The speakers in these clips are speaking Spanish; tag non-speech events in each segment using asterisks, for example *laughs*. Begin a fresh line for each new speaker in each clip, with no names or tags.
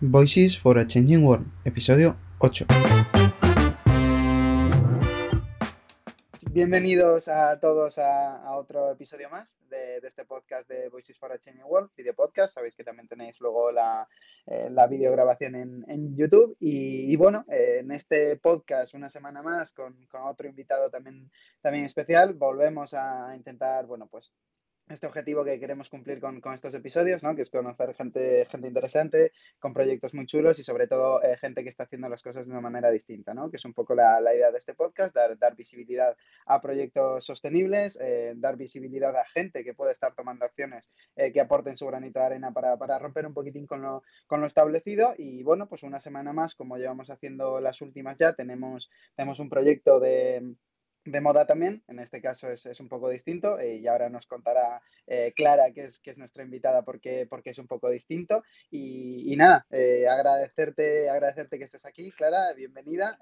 Voices for a Changing World, episodio 8. Bienvenidos a todos a, otro episodio más de, este podcast de Voices for a Changing World, video podcast. Sabéis que también tenéis luego la, eh, videograbación en, YouTube. Y, bueno, eh, en este podcast, una semana más, con, otro invitado también, también especial, volvemos a intentar, bueno, pues este objetivo que queremos cumplir con, estos episodios, ¿no? que es conocer gente, gente interesante, con proyectos muy chulos y sobre todo eh, gente que está haciendo las cosas de una manera distinta, ¿no? que es un poco la, idea de este podcast, dar, dar visibilidad a proyectos sostenibles, eh, dar visibilidad a gente que puede estar tomando acciones eh, que aporten su granito de arena para, para, romper un poquitín con lo, con lo establecido y bueno, pues una semana más, como llevamos haciendo las últimas ya, tenemos, tenemos un proyecto de de moda también, en este caso es, un poco distinto eh, y ahora nos contará eh, Clara, que es, que es nuestra invitada, porque, porque es un poco distinto. Y, nada, eh, agradecerte, agradecerte que estés aquí, Clara, bienvenida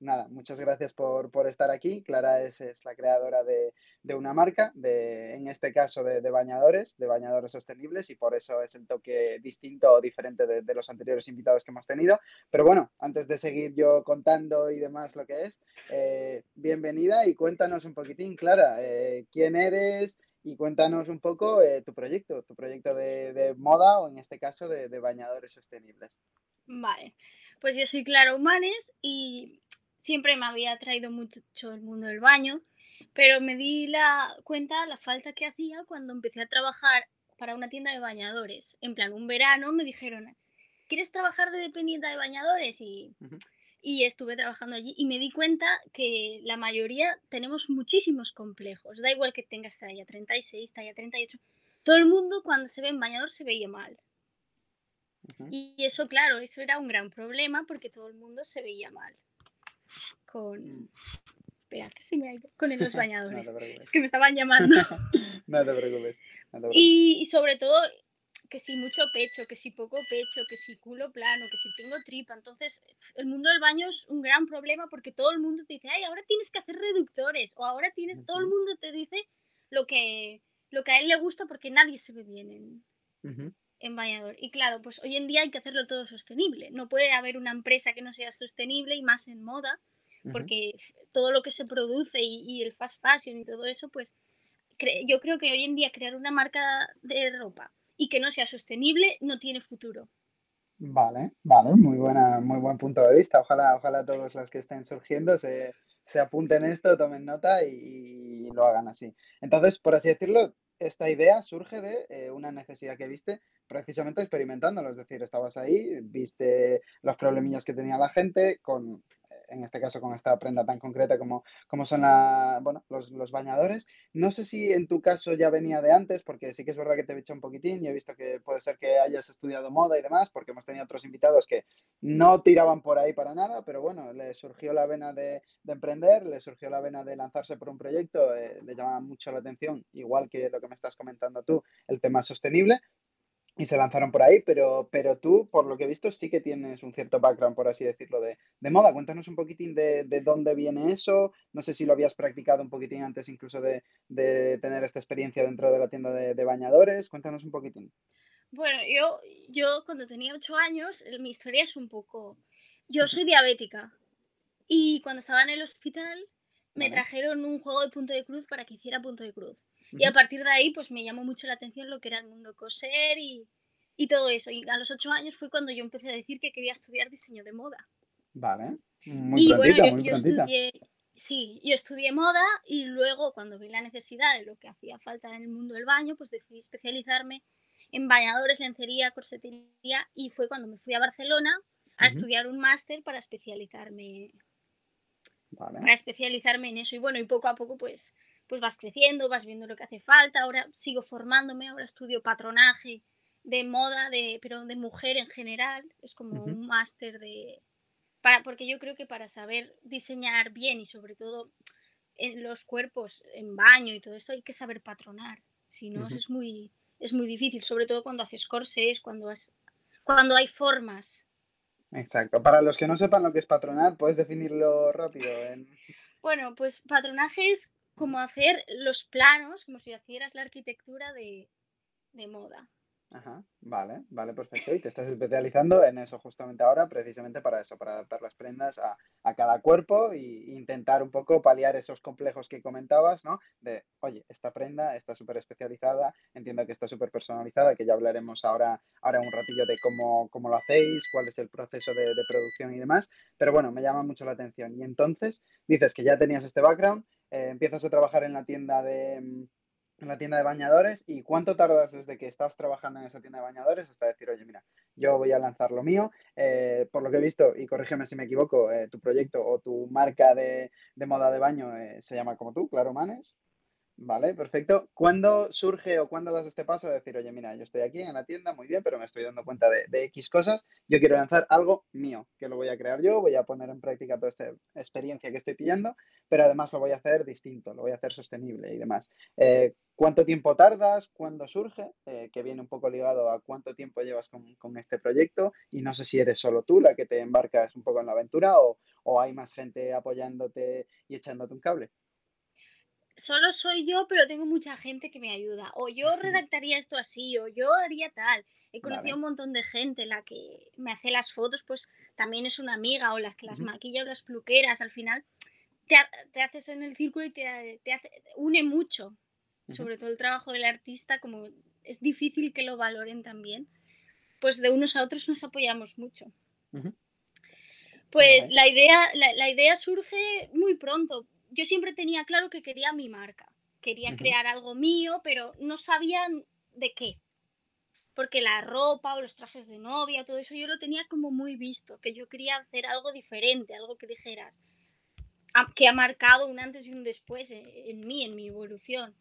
nada, muchas gracias por, estar aquí. Clara es, la creadora de, una marca, de, en este caso de, bañadores, de bañadores sostenibles, y por eso es el toque distinto o diferente de, los anteriores invitados que hemos tenido. Pero bueno, antes de seguir yo contando y demás lo que es, eh, bienvenida y cuéntanos un poquitín, Clara, eh, quién eres y cuéntanos un poco eh, tu proyecto, tu proyecto de, moda o en este caso de, bañadores sostenibles.
Vale, pues yo soy Clara Humanes y siempre me había atraído mucho el mundo del baño, pero me di la cuenta la falta que hacía cuando empecé a trabajar para una tienda de bañadores. En plan, un verano me dijeron, ¿quieres trabajar de dependiente de bañadores? Y, y estuve trabajando allí y me di cuenta que la mayoría tenemos muchísimos complejos. Da igual que tengas talla 36, talla 38. Todo el mundo cuando se ve en bañador se veía mal. Y eso, claro, eso era un gran problema porque todo el mundo se veía mal con... Espera, que se me ha ido. Con los *laughs* bañadores. es que me estaban llamando. *laughs*
no te preocupes.
Y, sobre todo, que si mucho pecho, que si poco pecho, que si culo plano, que si tengo tripa. Entonces, el mundo del baño es un gran problema porque todo el mundo te dice, ay, ahora tienes que hacer reductores. O ahora tienes, todo el mundo te dice lo que, lo que a él le gusta porque nadie se ve bien en, en bañador. Y claro, pues hoy en día hay que hacerlo todo sostenible. No puede haber una empresa que no sea sostenible y más en moda, porque todo lo que se produce y, el fast fashion y todo eso, pues yo creo que hoy en día crear una marca de ropa y que no sea sostenible no tiene futuro.
Vale, vale, muy buena, muy buen punto de vista. Ojalá, ojalá todos los que estén surgiendo se, se apunten esto, tomen nota y, lo hagan así. Entonces, por así decirlo, esta idea surge de eh, una necesidad que viste precisamente experimentándolo, es decir, estabas ahí, viste los problemillas que tenía la gente con en este caso con esta prenda tan concreta como, como son la, bueno, los, bañadores. No sé si en tu caso ya venía de antes, porque sí que es verdad que te he dicho un poquitín y he visto que puede ser que hayas estudiado moda y demás, porque hemos tenido otros invitados que no tiraban por ahí para nada, pero bueno, le surgió la vena de, emprender, le surgió la vena de lanzarse por un proyecto, eh, le llamaba mucho la atención, igual que lo que me estás comentando tú, el tema sostenible y se lanzaron por ahí, pero, pero tú, por lo que he visto, sí que tienes un cierto background, por así decirlo, de, moda. Cuéntanos un poquitín de, dónde viene eso. No sé si lo habías practicado un poquitín antes incluso de, tener esta experiencia dentro de la tienda de, bañadores. Cuéntanos un poquitín.
Bueno, yo, yo cuando tenía ocho años, mi historia es un poco... Yo soy diabética y cuando estaba en el hospital me trajeron un juego de punto de cruz para que hiciera punto de cruz. Y a partir de ahí, pues me llamó mucho la atención lo que era el mundo coser y, y todo eso. Y a los ocho años fue cuando yo empecé a decir que quería estudiar diseño de moda.
Vale. Muy y bueno, yo,
estudié, sí, yo estudié moda y luego cuando vi la necesidad de lo que hacía falta en el mundo del baño, pues decidí especializarme en bañadores, lencería, corsetería y fue cuando me fui a Barcelona a estudiar un máster para especializarme para especializarme en eso. Y bueno y poco a poco pues pues vas creciendo, vas viendo lo que hace falta, ahora sigo formándome, ahora estudio patronaje de moda, de, pero de mujer en general, es como un máster de... Para, porque yo creo que para saber diseñar bien y sobre todo en los cuerpos, en baño y todo esto, hay que saber patronar, si no es, muy, es muy difícil, sobre todo cuando haces corsés, cuando, has, cuando hay formas.
Exacto. Para los que no sepan lo que es patronar, ¿puedes definirlo rápido?
Bueno, pues patronaje es como hacer los planos, como si hicieras la arquitectura de, moda.
Ajá, vale, vale, perfecto. Y te estás especializando en eso justamente ahora, precisamente para eso, para adaptar las prendas a, a cada cuerpo e intentar un poco paliar esos complejos que comentabas, ¿no? De, oye, esta prenda está súper especializada, entiendo que está súper personalizada, que ya hablaremos ahora, ahora un ratillo de cómo, cómo lo hacéis, cuál es el proceso de, producción y demás, pero bueno, me llama mucho la atención. Y entonces, dices que ya tenías este background, eh, empiezas a trabajar en la tienda de en la tienda de bañadores y cuánto tardas desde que estás trabajando en esa tienda de bañadores hasta decir, oye, mira, yo voy a lanzar lo mío. Eh, por lo que he visto, y corrígeme si me equivoco, eh, tu proyecto o tu marca de, de moda de baño eh, se llama como tú, Claro Manes. Vale, perfecto. ¿Cuándo surge o cuándo das este paso de decir, oye, mira, yo estoy aquí en la tienda, muy bien, pero me estoy dando cuenta de, X cosas, yo quiero lanzar algo mío, que lo voy a crear yo, voy a poner en práctica toda esta experiencia que estoy pillando, pero además lo voy a hacer distinto, lo voy a hacer sostenible y demás. Eh, ¿Cuánto tiempo tardas? ¿Cuándo surge? Eh, que viene un poco ligado a cuánto tiempo llevas con, con, este proyecto y no sé si eres solo tú la que te embarcas un poco en la aventura o, o hay más gente apoyándote y echándote un cable
solo soy yo, pero tengo mucha gente que me ayuda. O yo redactaría esto así, o yo haría tal. He conocido a un montón de gente, la que me hace las fotos, pues también es una amiga, o las que las maquilla o las pluqueras. Al final te, te haces en el círculo y te, te hace, une mucho. Sobre todo el trabajo del artista, como es difícil que lo valoren también. Pues de unos a otros nos apoyamos mucho. Pues la idea, la, la idea surge muy pronto, yo siempre tenía claro que quería mi marca. Quería crear algo mío, pero no sabía de qué. Porque la ropa o los trajes de novia, todo eso yo lo tenía como muy visto, que yo quería hacer algo diferente, algo que dijeras, que ha marcado un antes y un después en, mí, en mi evolución.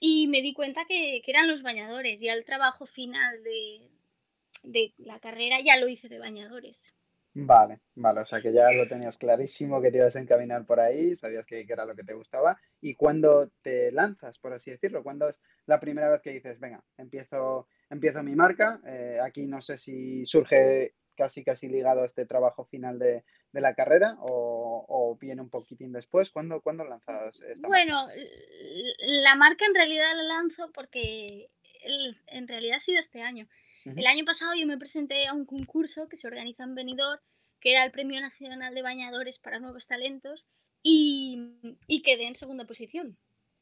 Y me di cuenta que, que eran los bañadores. y el trabajo final de, de la carrera ya lo hice de bañadores.
Vale, vale, o sea que ya lo tenías clarísimo que te ibas a encaminar por ahí, sabías que, era lo que te gustaba. ¿Y cuándo te lanzas, por así decirlo? ¿Cuándo es la primera vez que dices, venga, empiezo, empiezo mi marca? Eh, aquí no sé si surge casi casi ligado a este trabajo final de, la carrera o, viene un poquitín después. ¿Cuándo, ¿cuándo lanzas esta
Bueno, la marca en realidad la lanzo porque en realidad ha sido este año. El año pasado yo me presenté a un concurso que se organiza en Benidorm, que era el Premio Nacional de Bañadores para Nuevos Talentos, y, y quedé en segunda posición.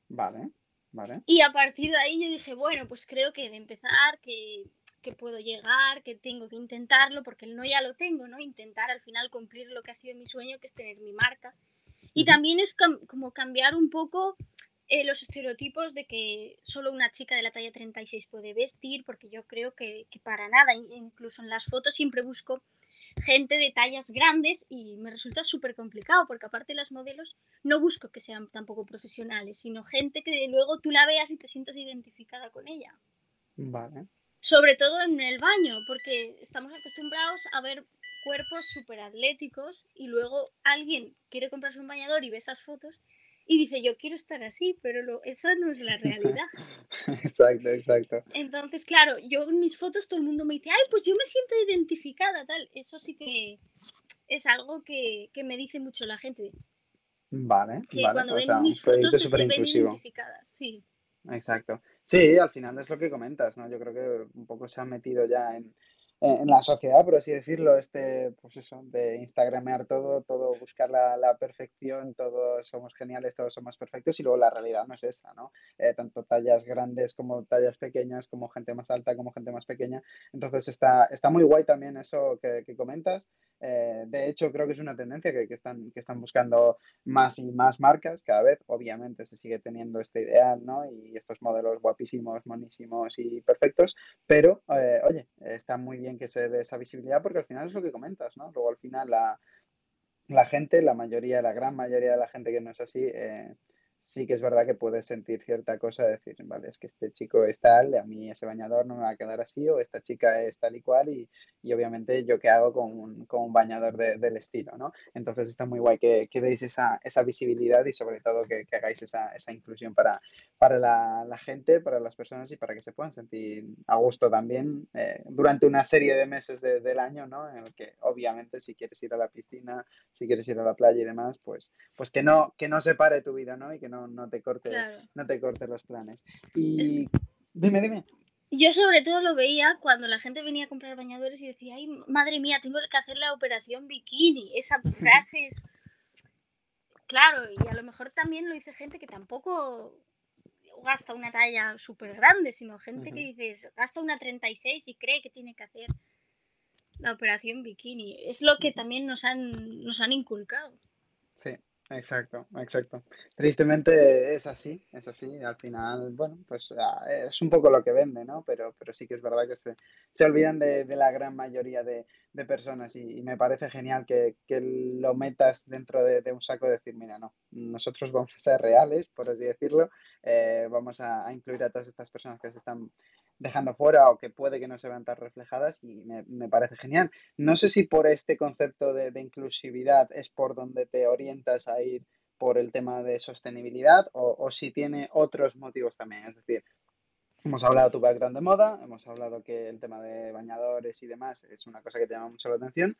Vale, vale.
Y a partir de ahí yo dije, bueno, pues creo que de empezar, que, que puedo llegar, que tengo que intentarlo, porque el no ya lo tengo, ¿no? Intentar al final cumplir lo que ha sido mi sueño, que es tener mi marca. Y también es como cambiar un poco eh, los estereotipos de que solo una chica de la talla 36 puede vestir, porque yo creo que, que para nada, incluso en las fotos siempre busco gente de tallas grandes y me resulta súper complicado porque aparte las modelos no busco que sean tampoco profesionales, sino gente que luego tú la veas y te sientas identificada con ella.
Vale.
Sobre todo en el baño, porque estamos acostumbrados a ver cuerpos súper atléticos y luego alguien quiere comprarse un bañador y ve esas fotos y dice, yo quiero estar así, pero lo, eso no es la realidad. *laughs*
exacto, exacto.
Entonces, claro, yo en mis fotos todo el mundo me dice, ay, pues yo me siento identificada, tal. Eso sí que es algo que, que me dice mucho la gente.
Vale,
que
vale.
cuando ven mis fotos se ven identificadas, sí.
Exacto. Sí, al final es lo que comentas, ¿no? Yo creo que un poco se ha metido ya en, en la sociedad, por así decirlo, este, pues eso, de instagramear todo, todo buscar la, la, perfección, todos somos geniales, todos somos perfectos y luego la realidad no es esa, ¿no? Eh, tanto tallas grandes como tallas pequeñas, como gente más alta, como gente más pequeña. Entonces está, está muy guay también eso que, que comentas. Eh, de hecho, creo que es una tendencia que, que, están, que están buscando más y más marcas cada vez. Obviamente se sigue teniendo este ideal, ¿no? Y estos modelos guapísimos, monísimos y perfectos, pero, eh, oye, está muy bien que se dé esa visibilidad porque al final es lo que comentas, ¿no? Luego al final la, la gente, la mayoría, la gran mayoría de la gente que no es así, eh, sí que es verdad que puedes sentir cierta cosa de decir, vale, es que este chico es tal, a mí ese bañador no me va a quedar así, o esta chica es tal y cual, y, y obviamente yo qué hago con un, con un bañador de, del estilo, ¿no? Entonces está muy guay que, que veis esa, esa, visibilidad y sobre todo que, que hagáis esa, esa, inclusión para, para la, la, gente, para las personas y para que se puedan sentir a gusto también eh, durante una serie de meses de, del año, ¿no? En el que obviamente si quieres ir a la piscina, si quieres ir a la playa y demás, pues, pues que, no, que no se pare tu vida, ¿no? Y que no no, te corte, no te corte los planes. Y dime, dime.
Yo sobre todo lo veía cuando la gente venía a comprar bañadores y decía, ay, madre mía, tengo que hacer la operación bikini. Esa *laughs* frase es... Claro, y a lo mejor también lo dice gente que tampoco gasta una talla súper grande, sino gente que dices, gasta una 36 y cree que tiene que hacer la operación bikini. Es lo que también nos han, nos han inculcado.
Sí, exacto, exacto. Tristemente es así, es así. Al final, bueno, pues ah, es un poco lo que vende, ¿no? Pero, pero sí que es verdad que se, se olvidan de, de la gran mayoría de, de personas y, me parece genial que, que lo metas dentro de, de, un saco y decir, mira, no, nosotros vamos a ser reales, por así decirlo, eh, vamos a, a, incluir a todas estas personas que se están dejando fuera o que puede que no se vean tan reflejadas y me, me parece genial. No sé si por este concepto de, de, inclusividad es por donde te orientas a ir por el tema de sostenibilidad o, o si tiene otros motivos también, es decir, Hemos hablado de tu background de moda, hemos hablado que el tema de bañadores y demás es una cosa que te llama mucho la atención.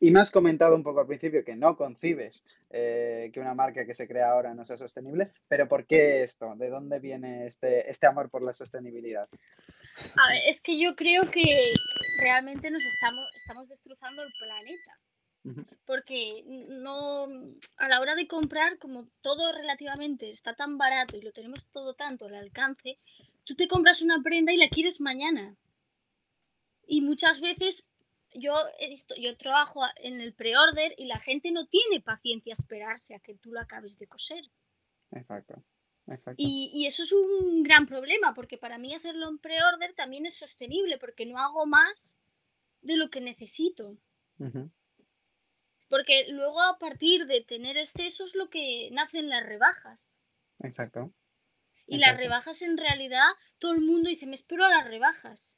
Y me has comentado un poco al principio que no concibes eh, que una marca que se crea ahora no sea sostenible, pero ¿por qué esto? ¿De dónde viene este, este amor por la sostenibilidad?
A ver, es que yo creo que realmente nos estamos, estamos destrozando el planeta. Porque no a la hora de comprar, como todo relativamente está tan barato y lo tenemos todo tanto al alcance, tú te compras una prenda y la quieres mañana. Y muchas veces yo, yo trabajo en el pre-order y la gente no tiene paciencia a esperarse a que tú lo acabes de coser.
Exacto. Exacto.
Y, y, eso es un gran problema, porque para mí hacerlo en pre-order también es sostenible, porque no hago más de lo que necesito. Uh -huh. Porque luego a partir de tener excesos lo que nacen las rebajas.
Exacto.
Y Exacto. las rebajas en realidad, todo el mundo dice, me espero a las rebajas.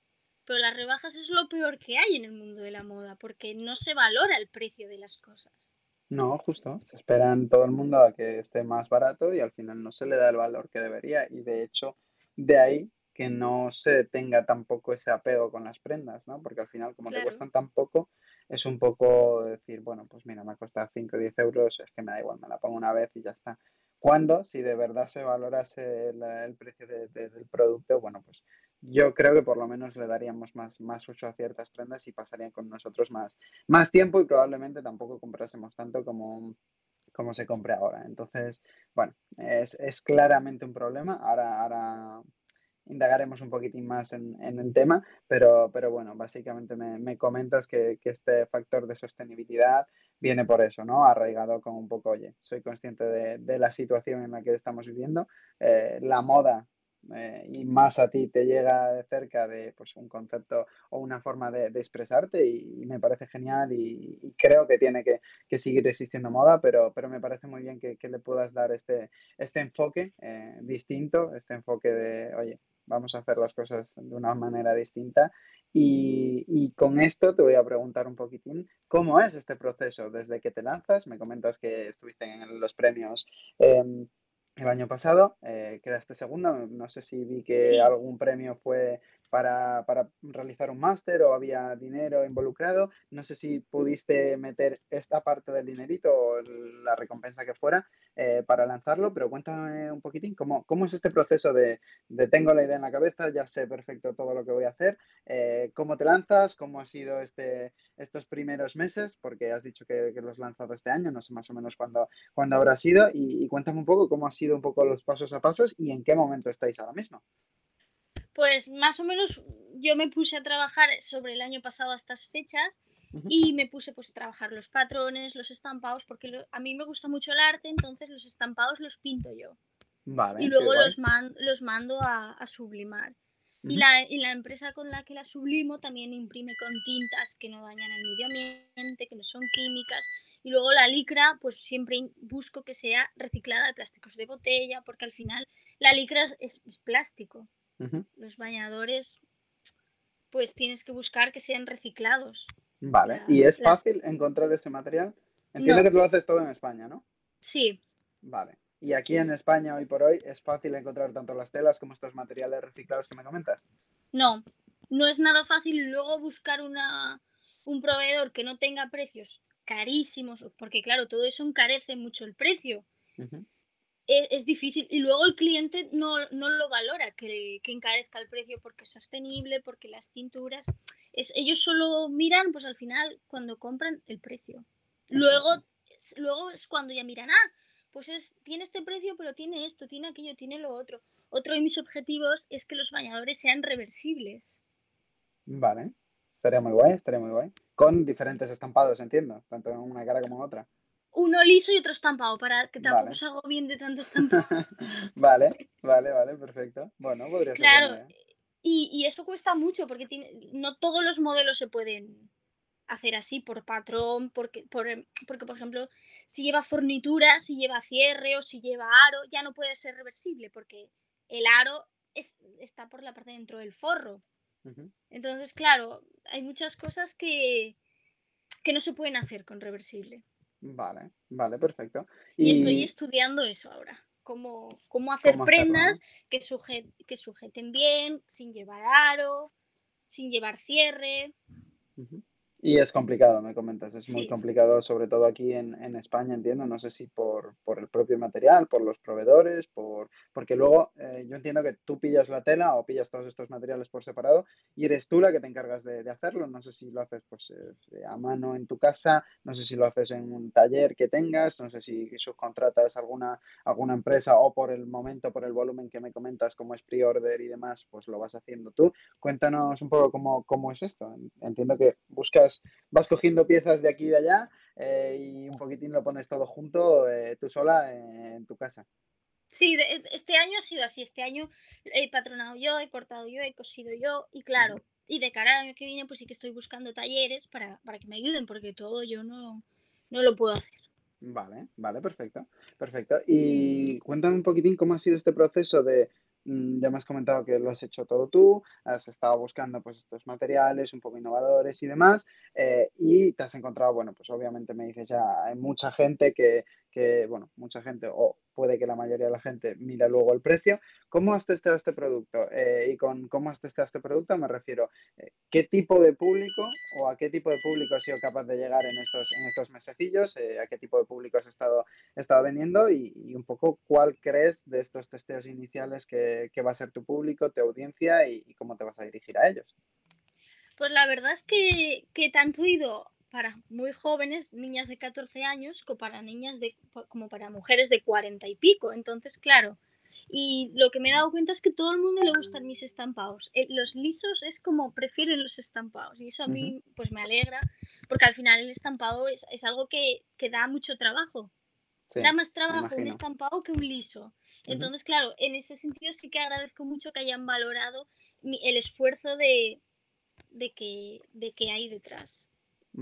Pero las rebajas es lo peor que hay en el mundo de la moda, porque no se valora el precio de las cosas.
No, justo. Se espera en todo el mundo a que esté más barato y al final no se le da el valor que debería. Y de hecho, de ahí que no se tenga tampoco ese apego con las prendas, ¿no? Porque al final, como claro. te cuestan tan poco, es un poco decir, bueno, pues mira, me ha costado 5 o 10 euros, es que me da igual, me la pongo una vez y ya está. Cuando, si de verdad se valorase el, el precio de, de, del producto, bueno, pues yo creo que por lo menos le daríamos más, más uso a ciertas prendas y pasarían con nosotros más, más tiempo y probablemente tampoco comprásemos tanto como, como se compre ahora. Entonces, bueno, es, es claramente un problema. Ahora, ahora indagaremos un poquitín más en, en el tema, pero, pero bueno, básicamente me, me comentas que, que, este factor de sostenibilidad viene por eso, ¿no? Arraigado con un poco, oye, soy consciente de, de la situación en la que estamos viviendo, eh, la moda eh, y más a ti te llega de cerca de pues, un concepto o una forma de, expresarte y, me parece genial y, creo que tiene que, seguir existiendo moda, pero, pero me parece muy bien que, le puedas dar este, este enfoque eh, distinto, este enfoque de, oye, vamos a hacer las cosas de una manera distinta. Y, con esto te voy a preguntar un poquitín cómo es este proceso desde que te lanzas. Me comentas que estuviste en los premios eh, el año pasado, eh, quedaste segunda. No sé si vi que sí. algún premio fue para, para realizar un máster o había dinero involucrado. No sé si pudiste meter esta parte del dinerito o la recompensa que fuera eh, para lanzarlo, pero cuéntame un poquitín cómo, cómo es este proceso de, de, tengo la idea en la cabeza, ya sé perfecto todo lo que voy a hacer, eh, cómo te lanzas, cómo ha sido este, estos primeros meses, porque has dicho que, que los has lanzado este año, no sé más o menos cuándo, cuándo habrá sido, y, y cuéntame un poco cómo ha sido un poco los pasos a pasos y en qué momento estáis ahora mismo.
Pues más o menos yo me puse a trabajar sobre el año pasado a estas fechas uh -huh. y me puse pues a trabajar los patrones, los estampados, porque lo, a mí me gusta mucho el arte, entonces los estampados los pinto yo.
Vale,
y luego los, man, los mando a, a sublimar. Uh -huh. y, la, y la empresa con la que la sublimo también imprime con tintas que no dañan el medio ambiente, que no son químicas. Y luego la licra, pues siempre busco que sea reciclada de plásticos de botella, porque al final la licra es, es, es plástico. Uh -huh. Los bañadores, pues tienes que buscar que sean reciclados.
Vale, la, ¿y es fácil encontrar ese material? Entiendo no. que tú lo haces todo en España, ¿no?
Sí.
Vale. Y aquí en España, hoy por hoy, ¿es fácil encontrar tanto las telas como estos materiales reciclados que me comentas?
No, no es nada fácil luego buscar una, un proveedor que no tenga precios carísimos, porque claro, todo eso encarece mucho el precio. Uh -huh. E, es, difícil. Y luego el cliente no, lo valora, que, que, encarezca el precio porque es sostenible, porque las cinturas... Es, ellos solo miran, pues al final, cuando compran, el precio. Luego, luego es cuando ya miran, ah, pues es, tiene este precio, pero tiene esto, tiene aquello, tiene lo otro. Otro de mis objetivos es que los bañadores sean reversibles.
Vale, estaría muy guay, estaría muy guay. Con diferentes estampados, entiendo, tanto en una cara como en otra.
Uno liso y otro estampado, para que tampoco se hago bien de tanto estampado. *laughs*
vale, vale, vale, perfecto. Bueno, podría
ser. Claro, y, y, eso cuesta mucho porque tiene, no todos los modelos se pueden hacer así por patrón, porque por, porque por ejemplo, si lleva fornitura, si lleva cierre o si lleva aro, ya no puede ser reversible porque el aro es, está por la parte dentro del forro. Entonces, claro, hay muchas cosas que, que no se pueden hacer con reversible.
Vale, vale, perfecto.
Y, estoy estudiando eso ahora. Cómo, cómo hacer prendas que, que sujeten bien, sin llevar aro, sin llevar cierre.
Y es complicado, me comentas, es muy complicado, sobre todo aquí en, en, España, entiendo, no sé si por, por, el propio material, por los proveedores, por porque luego eh, yo entiendo que tú pillas la tela o pillas todos estos materiales por separado y eres tú la que te encargas de, de hacerlo, no sé si lo haces pues eh, a mano en tu casa, no sé si lo haces en un taller que tengas, no sé si subcontratas alguna, alguna empresa o por el momento, por el volumen que me comentas, como es pre-order y demás, pues lo vas haciendo tú. Cuéntanos un poco cómo, cómo es esto. Entiendo que buscas vas, cogiendo piezas de aquí y de allá eh, y un poquitín lo pones todo junto eh, tú sola en tu casa.
Sí, este año ha sido así. Este año he patronado yo, he cortado yo, he cosido yo y claro, y de cara al año que viene pues sí que estoy buscando talleres para, que me ayuden porque todo yo no, no lo puedo hacer.
Vale, vale, perfecto, perfecto. Y cuéntame un poquitín cómo ha sido este proceso de, Mm, ya me has comentado que lo has hecho todo tú, has estado buscando pues estos materiales un poco innovadores y demás, eh, y te has encontrado, bueno, pues obviamente me dices ya, hay mucha gente que, que, bueno, mucha gente, o puede que la mayoría de la gente mira luego el precio. ¿Cómo has testeado este producto? Eh, y con cómo has testeado este producto me refiero, eh, ¿qué tipo de público o a qué tipo de público has sido capaz de llegar en estos, en estos mesecillos? Eh, ¿A qué tipo de público has estado, estado vendiendo? Y, un poco cuál crees de estos testeos iniciales que, va a ser tu público, tu audiencia y, cómo te vas a dirigir a ellos.
Pues la verdad es que, que tanto he ido para muy jóvenes, niñas de 14 años, como para niñas de, como para mujeres de 40 y pico. Entonces, claro, y lo que me he dado cuenta es que todo el mundo le gustan mis estampados. Eh, los lisos es como prefieren los estampados y eso a mí pues me alegra porque al final el estampado es, es algo que, que, da mucho trabajo. da más trabajo un estampado que un liso. Entonces, claro, en ese sentido sí que agradezco mucho que hayan valorado el esfuerzo de, de, que, de que hay detrás.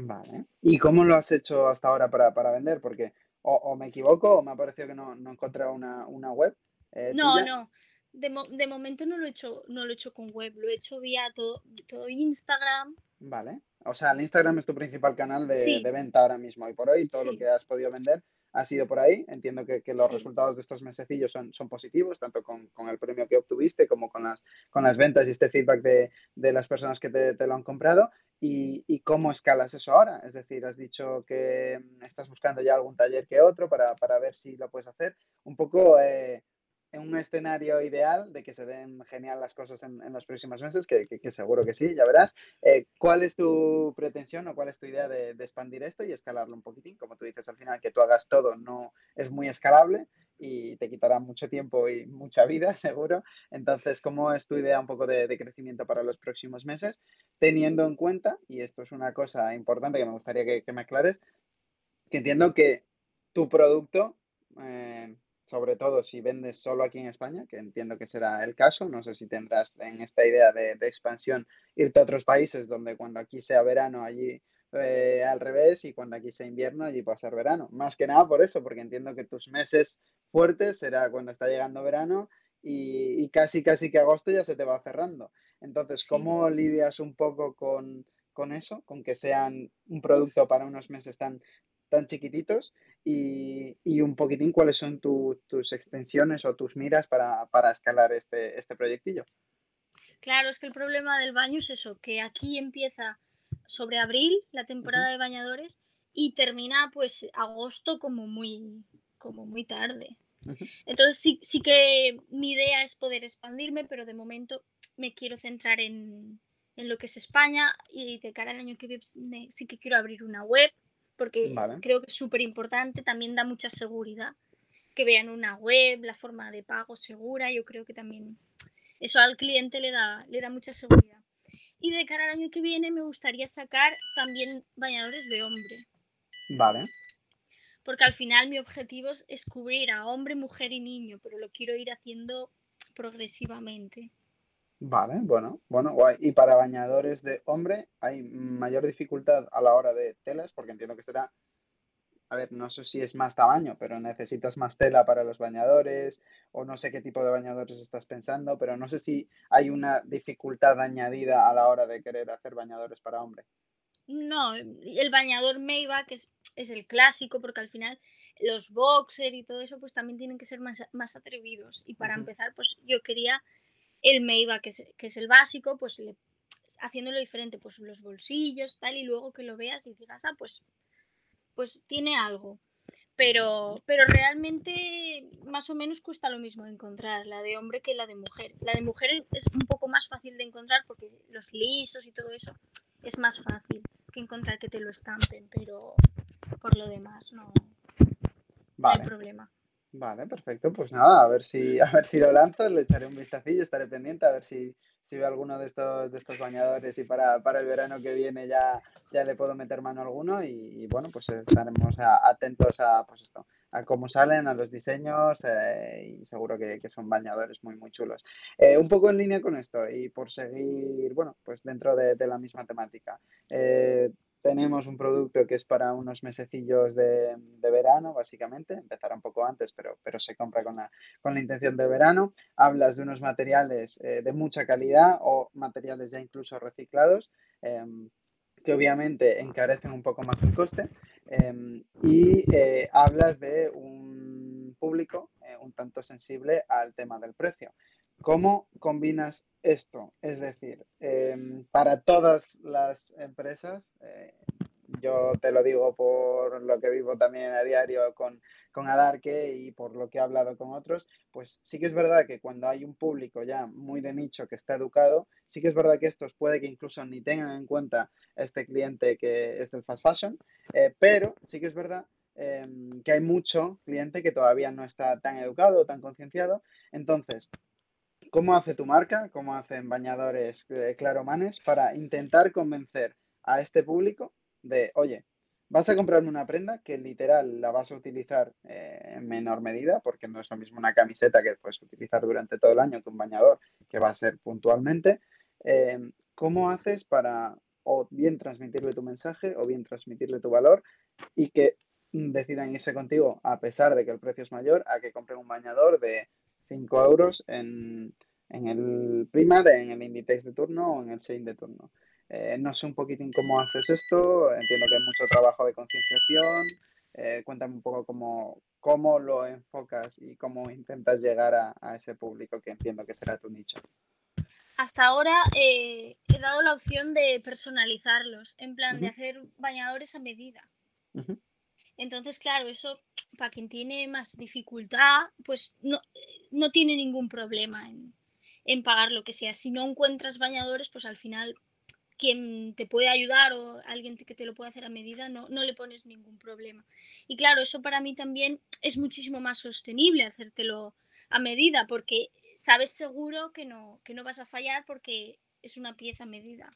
Vale. ¿Y cómo lo has hecho hasta ahora para, para vender? Porque o, me equivoco o me ha parecido que no, no he encontrado una, una web.
Eh, no, no. De, de, momento no lo he hecho, no lo he hecho con web, lo he hecho vía todo, todo Instagram.
Vale. O sea, el Instagram es tu principal canal de, de venta ahora mismo y por hoy todo lo que has podido vender ha sido por ahí. Entiendo que, que los resultados de estos mesecillos son, son positivos, tanto con, con, el premio que obtuviste como con las, con las ventas y este feedback de, de las personas que te, te, lo han comprado. Y, y, cómo escalas eso ahora? Es decir, has dicho que estás buscando ya algún taller que otro para, para ver si lo puedes hacer. Un poco... Eh, en un escenario ideal de que se den genial las cosas en, en los próximos meses, que, que, seguro que sí, ya verás. Eh, ¿Cuál es tu pretensión o cuál es tu idea de, de, expandir esto y escalarlo un poquitín? Como tú dices al final, que tú hagas todo no es muy escalable y te quitará mucho tiempo y mucha vida, *laughs* seguro. Entonces, ¿cómo es tu idea un poco de, de crecimiento para los próximos meses? Teniendo en cuenta, y esto es una cosa importante que me gustaría que, que me aclares, que entiendo que tu producto... Eh, sobre todo si vendes solo aquí en España, que entiendo que será el caso. No sé si tendrás en esta idea de, expansión irte a otros países donde cuando aquí sea verano, allí eh, al revés, y cuando aquí sea invierno, allí puede ser verano. Más que nada por eso, porque entiendo que tus meses fuertes será cuando está llegando verano y, casi, casi que agosto ya se te va cerrando. Entonces, ¿cómo lidias un poco con, con eso, con que sean un producto para unos meses tan, tan chiquititos y, y un poquitín cuáles son tus extensiones o tus miras para, para escalar este, este proyectillo.
Claro, es que el problema del baño es eso, que aquí empieza sobre abril la temporada de bañadores y termina pues agosto como muy, como muy tarde. Entonces sí, sí que mi idea es poder expandirme, pero de momento me quiero centrar en, en lo que es España y de cara al año que viene sí que quiero abrir una web porque creo que es súper importante, también da mucha seguridad que vean una web, la forma de pago segura, yo creo que también eso al cliente le da, le da mucha seguridad. Y de cara al año que viene me gustaría sacar también bañadores de hombre.
Vale.
Porque al final mi objetivo es cubrir a hombre, mujer y niño, pero lo quiero ir haciendo progresivamente.
Vale, bueno, bueno, guay. Y para bañadores de hombre, ¿hay mayor dificultad a la hora de telas? Porque entiendo que será, a ver, no sé si es más tamaño, pero necesitas más tela para los bañadores, o no sé qué tipo de bañadores estás pensando, pero no sé si hay una dificultad añadida a la hora de querer hacer bañadores para hombre.
No, el bañador Meiba, que es, el clásico, porque al final los boxer y todo eso, pues también tienen que ser más, más atrevidos. Y para empezar, pues yo quería el Meiba, que es, que es el básico, pues haciéndolo diferente, pues los bolsillos, tal, y luego que lo veas y digas, ah, pues, pues tiene algo. Pero, pero realmente más o menos cuesta lo mismo encontrar la de hombre que la de mujer. La de mujer es un poco más fácil de encontrar porque los lisos y todo eso es más fácil que encontrar que te lo estampen, pero por lo demás no, no hay problema.
Vale, perfecto. Pues nada, a ver si, *laughs* a ver si lo lanzo, le echaré un vistacillo, estaré pendiente a ver si, si veo alguno de estos, de estos bañadores y para, para el verano que viene ya, ya le puedo meter mano a alguno y, bueno, pues estaremos atentos a pues esto, a cómo salen, a los diseños eh, y seguro que, que, son bañadores muy muy chulos. Eh, un poco en línea con esto y por seguir, bueno, pues dentro de, de la misma temática. Eh, tenemos un producto que es para unos mesecillos de, verano, básicamente. Empezará un poco antes, pero, pero se compra con la, con la intención de verano. Hablas de unos materiales eh, de mucha calidad o materiales ya incluso reciclados. Em, que obviamente encarecen un poco más el coste em, y eh, hablas de un público eh, un tanto sensible al tema del precio. ¿Cómo combinas esto? Es decir, em, para todas las empresas, eh, yo te lo digo por lo que vivo también a diario con, con Adarque y por lo que he hablado con otros, pues sí que es verdad que cuando hay un público ya muy de nicho que está educado, sí que es verdad que estos puede que incluso ni tengan en cuenta este cliente que es del fast fashion, eh, pero sí que es verdad em, que hay mucho cliente que todavía no está tan educado o tan concienciado. Entonces, ¿Cómo hace tu marca, cómo hacen bañadores eh, Claromanes para intentar convencer a este público de, oye, vas a comprarme una prenda que literal la vas a utilizar eh, en menor medida, porque no es lo mismo una camiseta que puedes utilizar durante todo el año que un bañador que va a ser puntualmente. Em, ¿Cómo haces para o bien transmitirle tu mensaje o bien transmitirle tu valor y que decidan irse contigo a pesar de que el precio es mayor a que compren un bañador de 5 euros en, el Primar, en el Inditex de turno o en el Shein de turno. Eh, no sé un poquitín cómo haces esto, entiendo que hay mucho trabajo de concienciación. Eh, cuéntame un poco cómo, cómo lo enfocas y cómo intentas llegar a, ese público que entiendo que será tu nicho.
Hasta ahora eh, he dado la opción de personalizarlos, en plan de hacer bañadores a medida. Entonces, claro, eso para quien tiene más dificultad, pues no, no tiene ningún problema en, en pagar lo que sea. Si no encuentras bañadores, pues al final quien te puede ayudar o alguien que te lo puede hacer a medida, no, no le pones ningún problema. Y claro, eso para mí también es muchísimo más sostenible hacértelo a medida, porque sabes seguro que no, que no vas a fallar porque es una pieza a medida.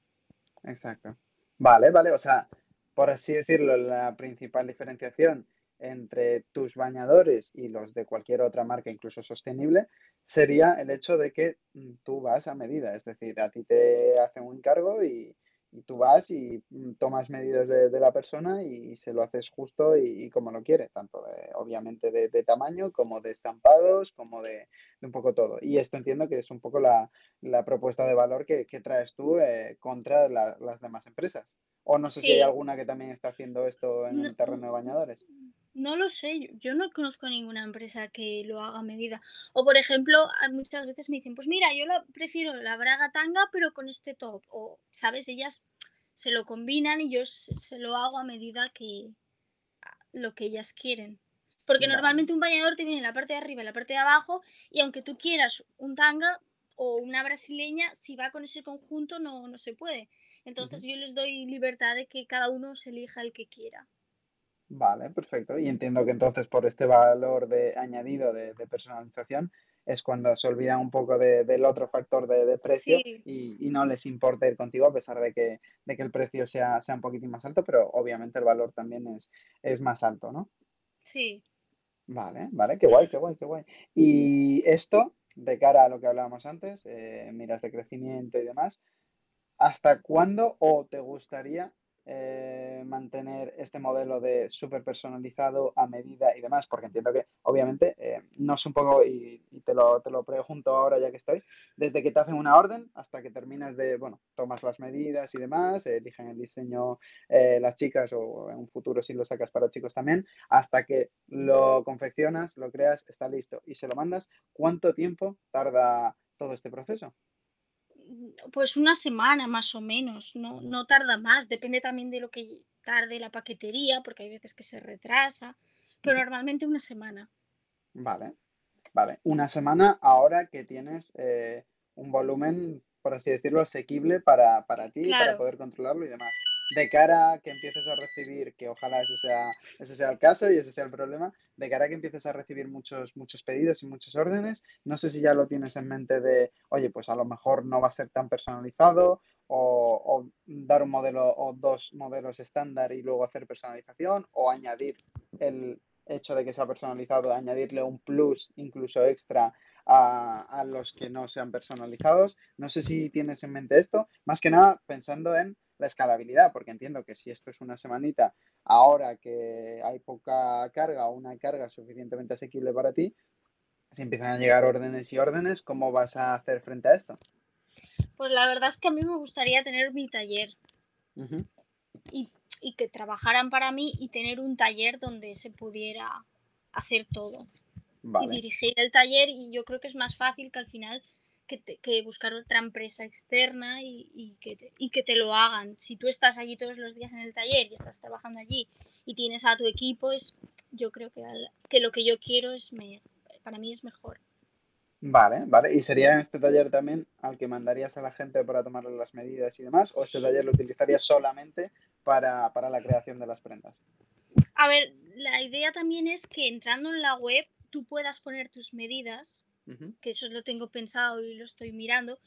Exacto. Vale, vale, o sea, por así decirlo, la principal diferenciación entre tus bañadores y los de cualquier otra marca, incluso sostenible, sería el hecho de que mm, tú vas a medida. Es decir, a ti te hacen un encargo y, tú vas y mm, tomas medidas de, la persona y se lo haces justo y, como lo quiere, tanto de, obviamente de, tamaño como de estampados, como de, un poco todo. Y esto entiendo que es un poco la, propuesta de valor que, traes tú eh, contra las demás empresas. O no sé si hay alguna que también está haciendo esto en el terreno de bañadores.
No lo sé, yo no conozco ninguna empresa que lo haga a medida. O por ejemplo, muchas veces me dicen, pues mira, yo prefiero la braga tanga pero con este top. O, ¿sabes? Ellas se lo combinan y yo se, lo hago a medida que lo que ellas quieren. Porque normalmente un bañador te viene en la parte de arriba y la parte de abajo, y aunque tú quieras un tanga o una brasileña, si va con ese conjunto no, no se puede. Entonces yo les doy libertad de que cada uno se elija el que quiera.
Vale, perfecto. Y entiendo que entonces por este valor de añadido de, personalización es cuando se olvidan un poco del otro factor de, precio y, no les importa ir contigo a pesar de que, de que el precio sea, sea un poquitín más alto, pero obviamente el valor también es, es más alto, ¿no?
Sí.
Vale, vale, qué guay, qué guay, qué guay. Y esto, de cara a lo que hablábamos antes, eh, miras de crecimiento y demás, ¿hasta cuándo o te gustaría eh, mantener este modelo de súper personalizado a medida y demás, porque entiendo que obviamente eh, no es un poco, y, te, lo, te lo pregunto ahora ya que estoy, desde que te hacen una orden hasta que terminas de, bueno, tomas las medidas y demás, eligen el diseño eh, las chicas o en un futuro si lo sacas para chicos también, hasta que lo confeccionas, lo creas, está listo y se lo mandas, ¿cuánto tiempo tarda todo este proceso?
Pues una semana más o menos, no, no tarda más, depende también de lo que tarde la paquetería, porque hay veces que se retrasa, pero normalmente una semana.
Vale, vale. Una semana ahora que tienes eh, un volumen, por así decirlo, asequible para, para ti, para poder controlarlo y demás de cara a que empieces a recibir, que ojalá ese sea, ese sea el caso y ese sea el problema, de cara a que empieces a recibir muchos, muchos pedidos y muchas órdenes, no sé si ya lo tienes en mente de, oye, pues a lo mejor no va a ser tan personalizado o, dar un modelo o dos modelos estándar y luego hacer personalización o añadir el hecho de que sea personalizado, añadirle un plus incluso extra a, a, los que no sean personalizados. No sé si tienes en mente esto, más que nada pensando en la escalabilidad, porque entiendo que si esto es una semanita, ahora que hay poca carga o una carga suficientemente asequible para ti, si empiezan a llegar órdenes y órdenes, ¿cómo vas a hacer frente a esto?
Pues la verdad es que a mí me gustaría tener mi taller y, y, que trabajaran para mí y tener un taller donde se pudiera hacer todo. Y dirigir el taller y yo creo que es más fácil que al final que, buscar otra empresa externa y, que te, y que te lo hagan. Si tú estás allí todos los días en el taller y estás trabajando allí y tienes a tu equipo, es, yo creo que, que lo que yo quiero es me, para mí es mejor.
Vale, vale. ¿Y sería este taller también al que mandarías a la gente para tomarle las medidas y demás? ¿O este taller lo utilizarías solamente para, para la creación de las prendas?
A ver, la idea también es que entrando en la web tú puedas poner tus medidas que eso lo tengo pensado y lo estoy mirando,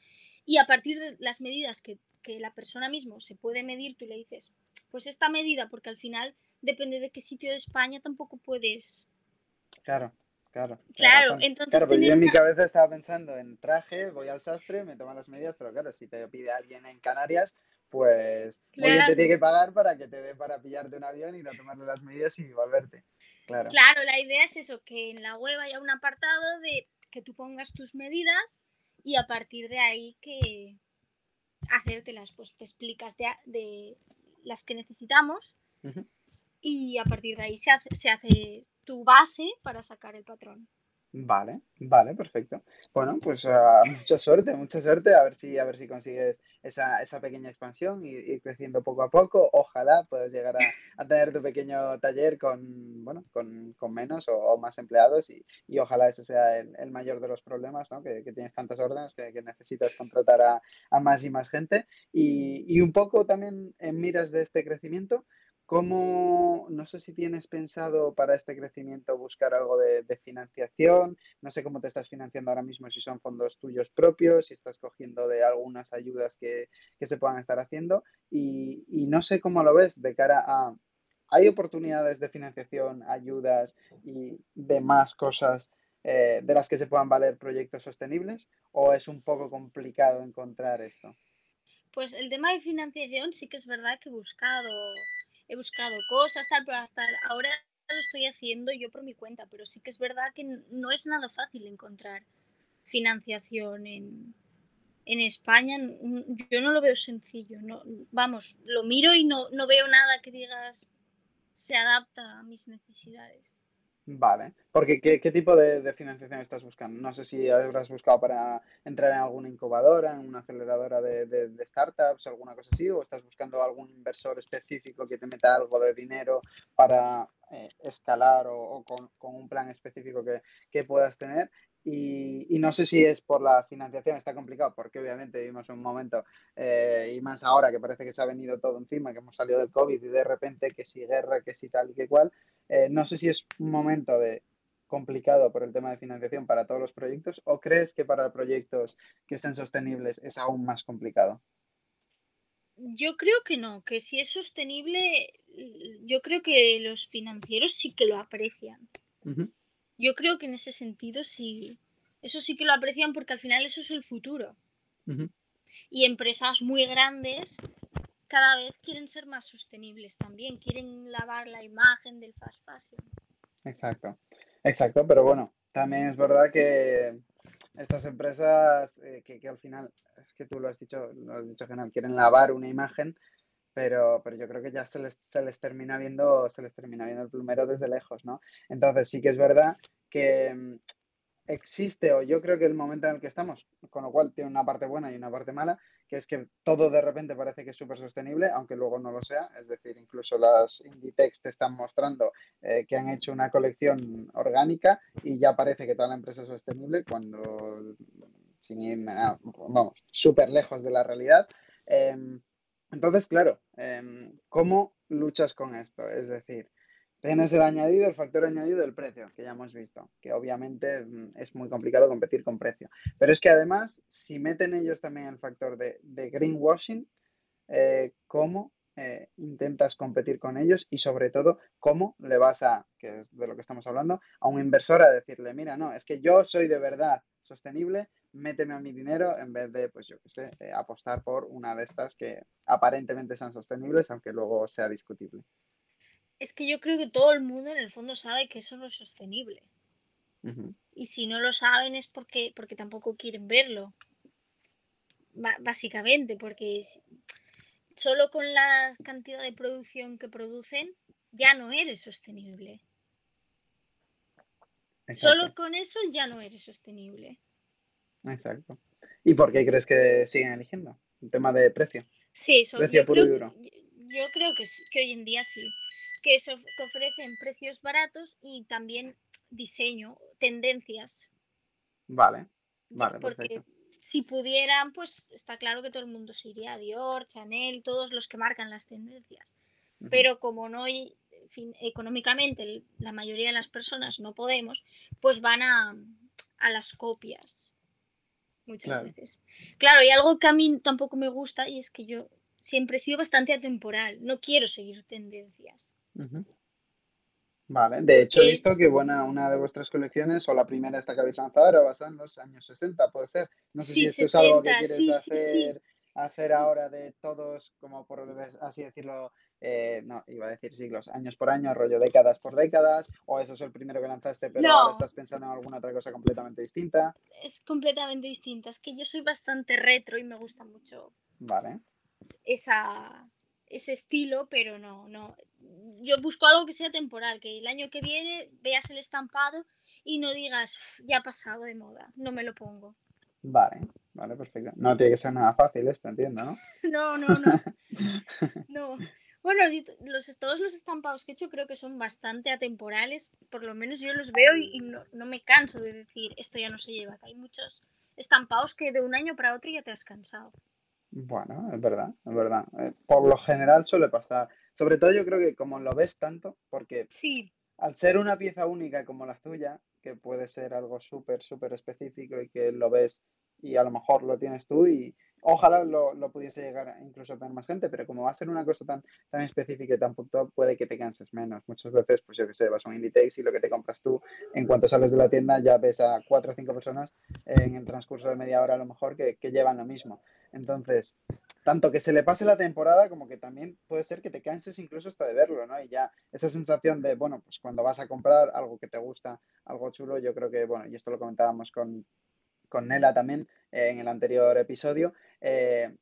y a partir de las medidas que, la persona mismo se puede medir, tú le dices, pues esta medida, porque al final depende de qué sitio de España tampoco puedes.
Claro, claro.
Claro, entonces.
Claro, yo en mi cabeza estaba pensando en traje, voy al sastre, me toman las medidas, pero claro, si te pide alguien en Canarias, pues claro. te tiene que pagar para que te dé para pillarte un avión y no tomarle las medidas y volverte. Claro.
Claro, la idea es eso, que en la web haya un apartado de que tú pongas tus medidas y a partir de ahí que hacértelas, pues te explicas de, las que necesitamos y a partir de ahí se hace, se hace tu base para sacar el patrón.
Vale, vale, perfecto. Bueno, pues ah, *laughs* mucha suerte, mucha suerte. A ver si, a ver si consigues esa, esa pequeña expansión y ir creciendo poco a poco. Ojalá puedas llegar a, tener tu pequeño taller con, bueno, con, menos o, más empleados y, ojalá ese sea el, mayor de los problemas, ¿no? Que, tienes tantas órdenes que, necesitas contratar a, a, más y más gente. Y, y un poco también en miras de este crecimiento, ¿Cómo, no sé si tienes pensado para este crecimiento buscar algo de, financiación? No sé cómo te estás financiando ahora mismo, si son fondos tuyos propios, si estás cogiendo de algunas ayudas que, se puedan estar haciendo. Y, no sé cómo lo ves de cara a... ¿Hay oportunidades de financiación, ayudas y demás cosas eh, de las que se puedan valer proyectos sostenibles? ¿O es un poco complicado encontrar esto?
Pues el tema de financiación sí que es verdad que he buscado he buscado cosas, tal, pero hasta ahora lo estoy haciendo yo por mi cuenta, pero sí que es verdad que no es nada fácil encontrar financiación en, en España. Yo no lo veo sencillo, no, vamos, lo miro y no, no veo nada que digas se adapta a mis necesidades.
Vale, porque ¿qué, tipo de, financiación estás buscando? No sé si habrás buscado para entrar en alguna incubadora, en una aceleradora de, de, startups, alguna cosa así, o estás buscando algún inversor específico que te meta algo de dinero para eh, escalar o, con, un plan específico que, puedas tener. Y, no sé si es por la financiación, está complicado, porque obviamente vivimos un momento, eh, y más ahora que parece que se ha venido todo encima, que hemos salido del COVID y de repente que si guerra, que si tal y que cual. Eh, no sé si es un momento de complicado por el tema de financiación para todos los proyectos o crees que para proyectos que sean sostenibles es aún más complicado?
Yo creo que no, que si es sostenible, yo creo que los financieros sí que lo aprecian. Yo creo que en ese sentido sí, eso sí que lo aprecian porque al final eso es el futuro. Y empresas muy grandes cada vez quieren ser más sostenibles también, quieren lavar la imagen del fast fashion.
Exacto, exacto, pero bueno, también es verdad que estas empresas eh, que, al final, es que tú lo has dicho, lo has dicho genial, quieren lavar una imagen, pero, pero yo creo que ya se les, se les termina viendo, se les termina viendo el plumero desde lejos, ¿no? Entonces sí que es verdad que mm, existe, o yo creo que el momento en el que estamos, con lo cual tiene una parte buena y una parte mala, que es que todo de repente parece que es súper sostenible, aunque luego no lo sea. Es decir, incluso las Inditex te están mostrando eh, que han hecho una colección orgánica y ya parece que toda la empresa es sostenible cuando, sin ir, vamos, súper lejos de la realidad. Em, entonces, claro, em, ¿cómo luchas con esto? Es decir, Tienes el añadido, el factor añadido del precio, que ya hemos visto, que obviamente mm, es muy complicado competir con precio. Pero es que además, si meten ellos también el factor de, greenwashing, eh, ¿cómo eh, intentas competir con ellos? Y sobre todo, ¿cómo le vas a, que es de lo que estamos hablando, a un inversor a decirle, mira, no, es que yo soy de verdad sostenible, méteme a mi dinero en vez de, pues yo qué sé, eh, apostar por una de estas que aparentemente sean sostenibles, aunque luego sea discutible.
Es que yo creo que todo el mundo en el fondo sabe que eso no es sostenible. Y si no lo saben es porque, porque tampoco quieren verlo. básicamente, porque solo con la cantidad de producción que producen ya no eres sostenible. Solo con eso ya no eres sostenible.
Exacto. ¿Y por qué crees que siguen eligiendo? El tema de precio.
Sí, precio yo, creo, yo creo que, que hoy en día sí que, ofrecen precios baratos y también diseño, tendencias.
Vale, vale.
Porque si pudieran, pues está claro que todo el mundo se iría a Dior, Chanel, todos los que marcan las tendencias. Pero como no hay, económicamente la mayoría de las personas no podemos, pues van a, las copias muchas veces. Claro, y algo que a mí tampoco me gusta y es que yo siempre he sido bastante atemporal, no quiero seguir tendencias.
Vale, de hecho he visto que buena, una de vuestras colecciones o la primera esta que habéis lanzado era basada en los años 60, puede ser. No sé si esto es algo que quieres hacer, hacer ahora de todos, como por así decirlo, eh, no, iba a decir siglos, años por año, rollo décadas por décadas, o eso es el primero que lanzaste, pero ahora estás pensando en alguna otra cosa completamente distinta.
Es completamente distinta, es que yo soy bastante retro y me gusta mucho.
Vale.
Esa, ese estilo, pero no, no yo busco algo que sea temporal, que el año que viene veas el estampado y no digas, ya ha pasado de moda, no me lo pongo.
Vale, vale, perfecto. No tiene que ser nada fácil esto, entiendo, ¿no? *laughs*
no, no, no. *laughs* no. Bueno, los, todos los estampados que he hecho creo que son bastante atemporales, por lo menos yo los veo y, no, no, me canso de decir, esto ya no se lleva, hay muchos estampados que de un año para otro ya te has cansado.
Bueno, es verdad, es verdad. Eh, por lo general suele pasar. Sobre todo yo creo que como lo ves tanto, porque
sí.
al ser una pieza única como la tuya, que puede ser algo súper, súper específico y que lo ves y a lo mejor lo tienes tú y ojalá lo, lo, pudiese llegar incluso a tener más gente, pero como va a ser una cosa tan, tan específica y tan puntual, puede que te canses menos. Muchas veces, pues yo que sé, vas a un Inditex y lo que te compras tú, en cuanto sales de la tienda ya ves a cuatro o cinco personas en el transcurso de media hora a lo mejor que, que llevan lo mismo. Entonces, tanto que se le pase la temporada como que también puede ser que te canses incluso hasta de verlo, ¿no? Y ya esa sensación de, bueno, pues cuando vas a comprar algo que te gusta, algo chulo, yo creo que, bueno, y esto lo comentábamos con, con Nela también eh, en el anterior episodio, eh,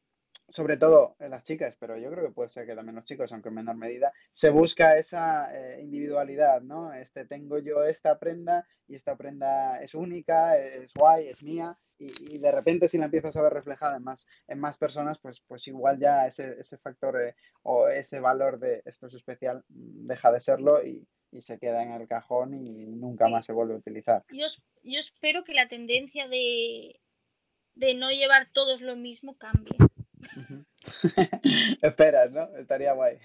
sobre todo en las chicas, pero yo creo que puede ser que también los chicos, aunque en menor medida, se busca esa eh, individualidad, ¿no? Este tengo yo esta prenda y esta prenda es única, es guay, es mía, y, de repente si la empiezas a ver reflejada en más, en más personas, pues, pues igual ya ese, ese factor o ese valor de esto es especial mm, deja de serlo y, y se queda en el cajón y nunca más se vuelve a utilizar.
Yo, yo espero que la tendencia de, de no llevar todos lo mismo cambie. *laughs*
Esperas, ¿no? Estaría guay.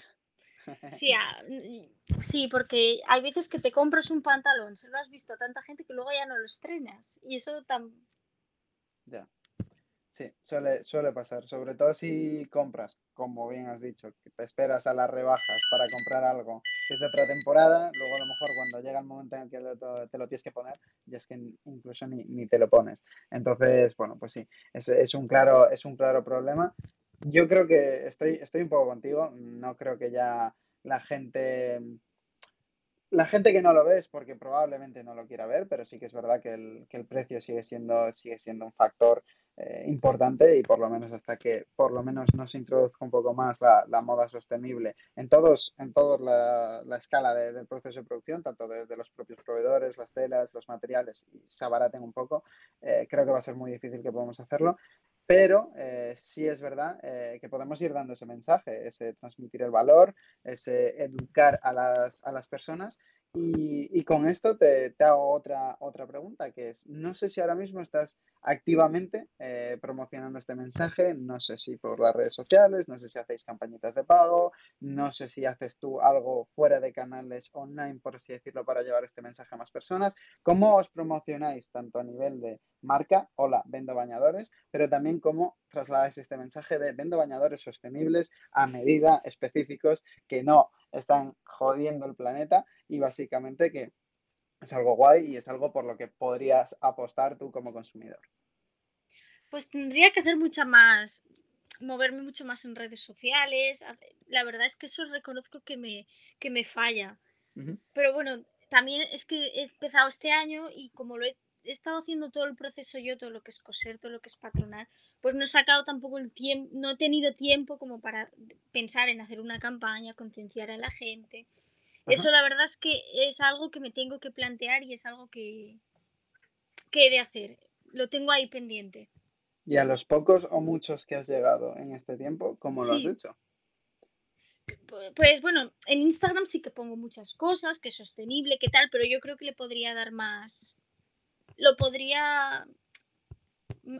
Sí, sí, porque hay veces que te compras un pantalón, se lo has visto a tanta gente que luego ya no lo estrenas. Y eso tan...
Ya. Sí, suele, suele pasar, sobre todo si compras, como bien has dicho, que te esperas a las rebajas para comprar algo es de otra temporada, luego a lo mejor cuando llega el momento en que te lo tienes que poner, ya es que incluso ni, ni te lo pones. Entonces, bueno, pues sí, es, es, un claro, es un claro problema. Yo creo que estoy, estoy un poco contigo, no creo que ya la gente la gente que no lo ve es porque probablemente no lo quiera ver, pero sí que es verdad que el, que el precio sigue siendo, sigue siendo un factor eh, importante y por lo menos hasta que por lo menos no se introduzca un poco más la, la moda sostenible en todos, en toda la, la, escala del proceso de producción, tanto de, los propios proveedores, las telas, los materiales y se abaraten un poco, eh, creo que va a ser muy difícil que podamos hacerlo. Pero eh, sí es verdad eh, que podemos ir dando ese mensaje, ese transmitir el valor, ese educar a las, a las personas y, con esto te, te, hago otra, otra pregunta, que es, no sé si ahora mismo estás activamente eh, promocionando este mensaje, no sé si por las redes sociales, no sé si hacéis campañitas de pago, no sé si haces tú algo fuera de canales online, por así decirlo, para llevar este mensaje a más personas. ¿Cómo os promocionáis tanto a nivel de marca, hola, vendo bañadores, pero también cómo trasladáis este mensaje de vendo bañadores sostenibles a medida, específicos, que no están jodiendo el planeta y básicamente que es algo guay y es algo por lo que podrías apostar tú como consumidor.
Pues tendría que hacer mucha más, moverme mucho más en redes sociales. La verdad es que eso reconozco que me, que me falla. Uh -huh. Pero bueno, también es que he empezado este año y como lo he, he, estado haciendo todo el proceso yo, todo lo que es coser, todo lo que es patronar, pues no he sacado tampoco el tiempo, no he tenido tiempo como para pensar en hacer una campaña, concienciar a la gente. Ajá. Eso la verdad es que es algo que me tengo que plantear y es algo que, que he de hacer. Lo tengo ahí pendiente.
¿Y a los pocos o muchos que has llegado en este tiempo, cómo lo has hecho?
Pues bueno, en Instagram sí que pongo muchas cosas, que es sostenible, que tal, pero yo creo que le podría dar más. Lo podría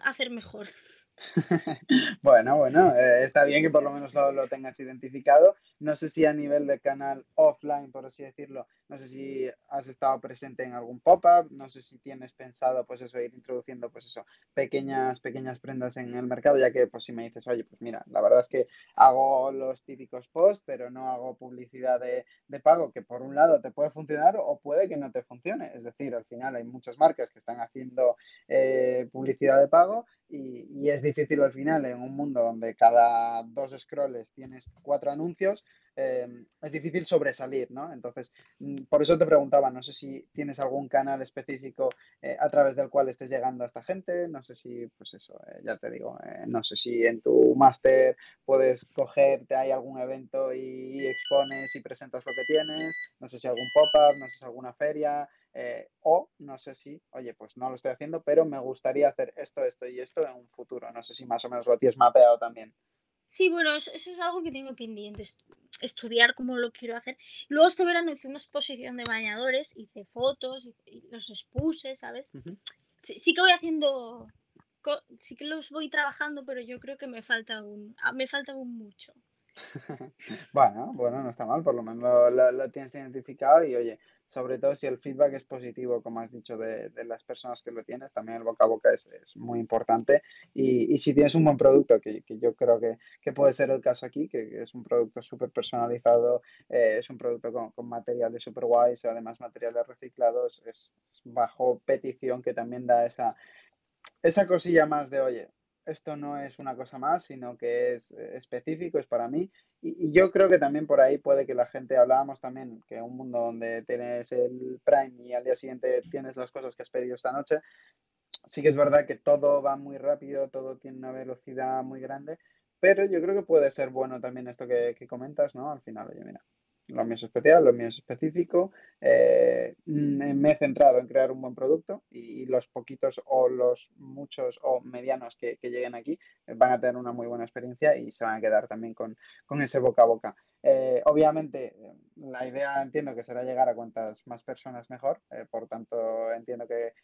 hacer mejor. *laughs*
bueno, bueno, eh, está bien que por lo menos lo, lo, tengas identificado. No sé si a nivel de canal offline, por así decirlo, no sé si has estado presente en algún pop-up, no sé si tienes pensado, pues eso, ir introduciendo, pues eso, pequeñas, pequeñas prendas en el mercado, ya que, pues si me dices, oye, pues mira, la verdad es que hago los típicos posts, pero no hago publicidad de, de pago, que por un lado te puede funcionar o puede que no te funcione. Es decir, al final hay muchas marcas que están haciendo eh, publicidad de pago y, y, es difícil al final en un mundo donde cada dos scrolls tienes cuatro anuncios, eh, es difícil sobresalir, ¿no? Entonces, mm, por eso te preguntaba, no sé si tienes algún canal específico eh, a través del cual estés llegando a esta gente, no sé si, pues eso, eh, ya te digo, eh, no sé si en tu máster puedes cogerte, hay algún evento y, expones y presentas lo que tienes, no sé si algún pop-up, no sé si alguna feria, o no sé si, oye, pues no lo estoy haciendo, pero me gustaría hacer esto, esto y esto en un futuro. No sé si más o menos lo tienes mapeado también.
Sí, bueno, eso, eso es algo que tengo pendiente, estudiar cómo lo quiero hacer. Luego este verano hice una exposición de bañadores, hice fotos, los expuse, ¿sabes? Uh -huh. sí, sí, que voy haciendo, sí que los voy trabajando, pero yo creo que me falta aún, ah, me falta aún mucho. *laughs*
bueno, bueno, no está mal, por lo menos lo, lo, lo, tienes identificado y oye, sobre todo si el feedback es positivo, como has dicho, de, de las personas que lo tienes, también el boca a boca es, es muy importante y, y, si tienes un buen producto, que, que yo creo que, que, puede ser el caso aquí, que, es un producto súper personalizado, eh, es un producto con, con materiales súper guays, además materiales reciclados, es, es bajo petición que también da esa, esa cosilla más de, oye, esto no es una cosa más, sino que es eh, específico, es para mí. Y, yo creo que también por ahí puede que la gente, hablábamos también, que un mundo donde tienes el Prime y al día siguiente tienes las cosas que has pedido esta noche, sí que es verdad que todo va muy rápido, todo tiene una velocidad muy grande, pero yo creo que puede ser bueno también esto que, que comentas, ¿no? Al final, oye, mira, lo mío es especial, lo mío es específico, eh, me he centrado en crear un buen producto y, los poquitos o los muchos o medianos que, lleguen aquí van a tener una muy buena experiencia y se van a quedar también con, ese boca a boca. Eh, obviamente, la idea entiendo que será llegar a cuantas más personas mejor, por tanto entiendo que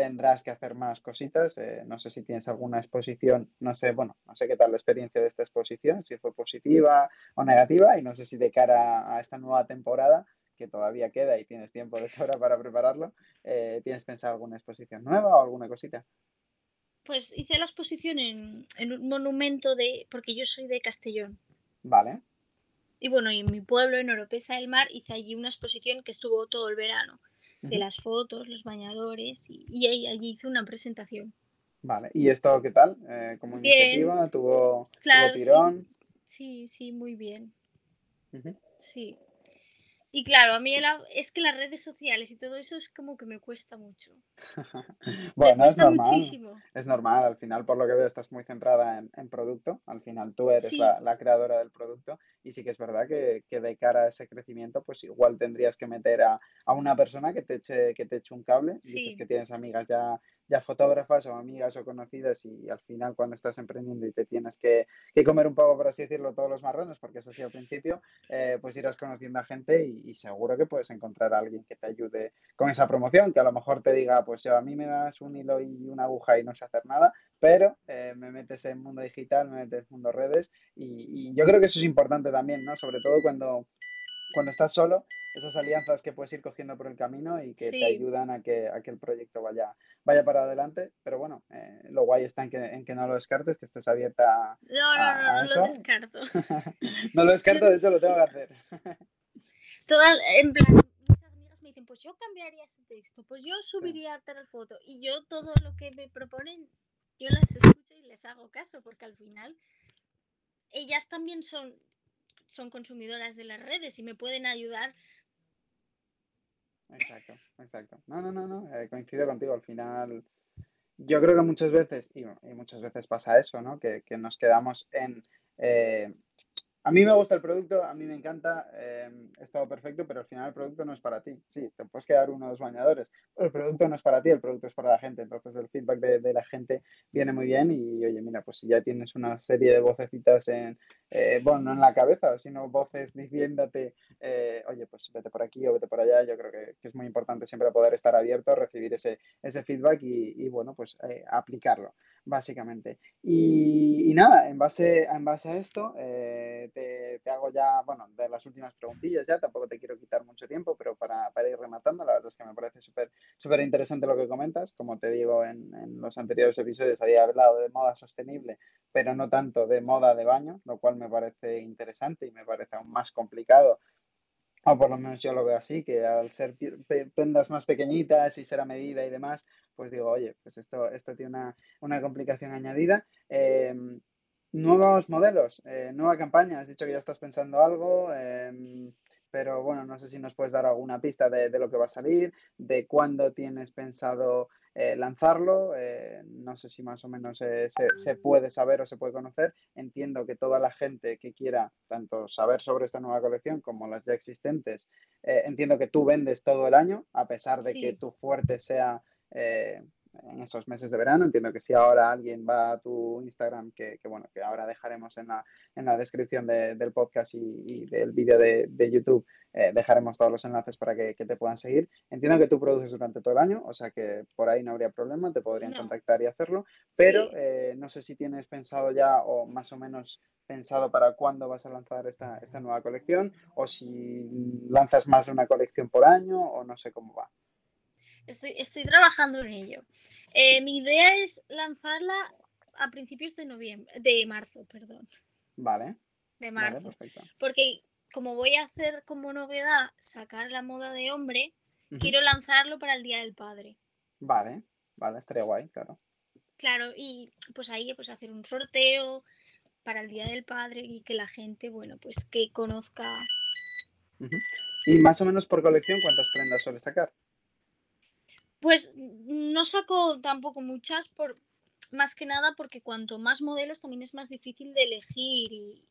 tendrás que hacer más cositas. Eh, no sé si tienes alguna exposición, no sé, bueno, no sé qué tal la experiencia de esta exposición, si fue positiva o negativa, y no sé si de cara a esta nueva temporada, que todavía queda y tienes tiempo de sobra para prepararlo, eh, ¿tienes pensado alguna exposición nueva o alguna cosita?
Pues hice la exposición en, en un monumento de, porque yo soy de Castellón.
Vale.
Y bueno, y en mi pueblo, en Oropesa del Mar, hice allí una exposición que estuvo todo el verano de las fotos, los bañadores y, allí hice una presentación.
Vale, ¿y esto qué tal? Eh, ¿Como iniciativa? ¿Tuvo,
tirón? Sí, sí, muy bien. Sí. Y claro, a mí es que las redes sociales y todo eso es como que me cuesta mucho. *laughs*
bueno, es normal. Muchísimo. Es normal, al final, por lo que veo, estás muy centrada en, producto. Al final, tú eres la, creadora del producto. Y sí que es verdad que, de cara a ese crecimiento, pues igual tendrías que meter a, una persona que te eche, que te eche un cable. Sí. Dices que tienes amigas ya ya fotógrafas o amigas o conocidas y al final cuando estás emprendiendo y te tienes que, comer un poco, por así decirlo, todos los marrones, porque eso sí al principio, eh, pues irás conociendo a gente y, seguro que puedes encontrar a alguien que te ayude con esa promoción, que a lo mejor te diga, pues yo a mí me das un hilo y una aguja y no sé hacer nada, pero eh, me metes en mundo digital, me metes en mundo redes y, y yo creo que eso es importante también, ¿no? Sobre todo cuando cuando estás solo, esas alianzas que puedes ir cogiendo por el camino y que te ayudan a que, a que el proyecto vaya, vaya para adelante. Pero bueno, eh, lo guay está en que, en que no lo descartes, que estés abierta
a. No, no, no, no lo descarto. *laughs* *laughs*
no lo descarto, de hecho lo tengo que hacer. *laughs*
En plan, muchas amigas me dicen, pues yo cambiaría ese texto, pues yo subiría tal foto. Y yo todo lo que me proponen, yo las escucho y les hago caso, porque al final ellas también son son consumidoras de las redes y me pueden ayudar.
Exacto, exacto. No, no, no, no, eh, coincido contigo. Al final, yo creo que muchas veces, y, muchas veces pasa eso, ¿no? Que, nos quedamos en... Eh, a mí me gusta el producto, a mí me encanta, eh, es todo perfecto, pero al final el producto no es para ti. Sí, te puedes quedar unos bañadores, pero el producto no es para ti, el producto es para la gente. Entonces el feedback de, la gente viene muy bien y oye, mira, pues si ya tienes una serie de vocecitas en, eh, bueno, no en la cabeza, sino voces diciéndote, eh, oye, pues vete por aquí o vete por allá, yo creo que, es muy importante siempre poder estar abierto, recibir ese, ese feedback y, bueno, pues aplicarlo básicamente. Y, nada, en base, en base a esto, eh, te, hago ya, bueno, de las últimas preguntillas ya, tampoco te quiero quitar mucho tiempo, pero para, ir rematando, la verdad es que me parece súper súper interesante lo que comentas. Como te digo, en, en los anteriores episodios había hablado de moda sostenible, pero no tanto de moda de baño, lo cual me parece interesante y me parece aún más complicado o por lo menos yo lo veo así, que al ser prendas más pequeñitas y ser a medida y demás, pues digo, oye, pues esto, esto tiene una, una complicación añadida. Em, nuevos modelos, eh, nueva campaña, has dicho que ya estás pensando algo, em, pero bueno, no sé si nos puedes dar alguna pista de, de, lo que va a salir, de cuándo tienes pensado eh, lanzarlo. Eh, no sé si más o menos eh, se, puede saber o se puede conocer. Entiendo que toda la gente que quiera tanto saber sobre esta nueva colección como las ya existentes, entiendo que tú vendes todo el año, a pesar de que tu fuerte sea en esos meses de verano. Entiendo que si ahora alguien va a tu Instagram, que, bueno, que ahora dejaremos en la, en la descripción del podcast y, del vídeo de, YouTube, eh, dejaremos todos los enlaces para que, te puedan seguir. Entiendo que tú produces durante todo el año, o sea que por ahí no habría problema, te podrían contactar y hacerlo, pero eh, no sé si tienes pensado ya o más o menos pensado para cuándo vas a lanzar esta, esta nueva colección o si lanzas más de una colección por año o no sé cómo va.
Estoy, estoy trabajando en ello. Eh, mi idea es lanzarla a principios de noviembre, de marzo, perdón.
Vale.
De marzo. porque como voy a hacer como novedad sacar la moda de hombre, quiero lanzarlo para el Día del Padre.
Vale, vale, estaría guay, claro.
Claro, y pues ahí pues hacer un sorteo para el Día del Padre y que la gente, bueno, pues que conozca.
Y más o menos por colección, ¿cuántas prendas suele sacar?
Pues no saco tampoco muchas, por, más que nada porque cuanto más modelos también es más difícil de elegir y,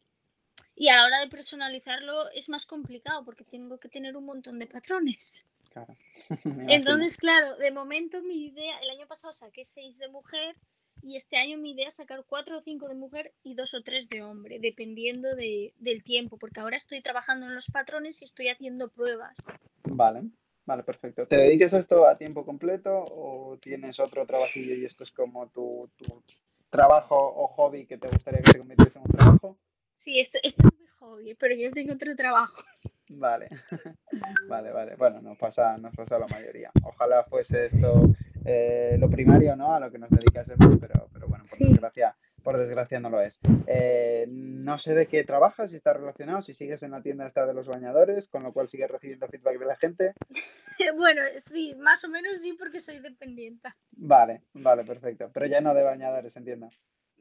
Y a la hora de personalizarlo es más complicado porque tengo que tener un montón de patrones.
Claro. *laughs*
Entonces, claro, de momento mi idea, el año pasado saqué seis de mujer y este año mi idea es sacar cuatro o cinco de mujer y dos o tres de hombre, dependiendo de, del tiempo, porque ahora estoy trabajando en los patrones y estoy haciendo pruebas.
Vale, vale, perfecto. ¿Te dedicas a esto a tiempo completo o tienes otro trabajillo y esto es como tu, tu trabajo o hobby que te gustaría que se convirtiese en un trabajo?
Sí, esto, esto es mi hobby, pero yo tengo otro trabajo.
Vale, *laughs* vale, vale. Bueno, nos pasa, nos pasa a la mayoría. Ojalá fuese esto eh, lo primario, ¿no? A lo que nos dedicásemos, pero, pero bueno, por
Sí.
desgracia, por desgracia no lo es. Eh, no sé de qué trabajas, si estás relacionado, si sigues en la tienda esta de los bañadores, con lo cual sigues recibiendo feedback de la gente. *laughs*
Bueno, sí, más o menos sí, porque soy dependiente.
Vale, vale, perfecto. Pero ya no de bañadores, entiendo.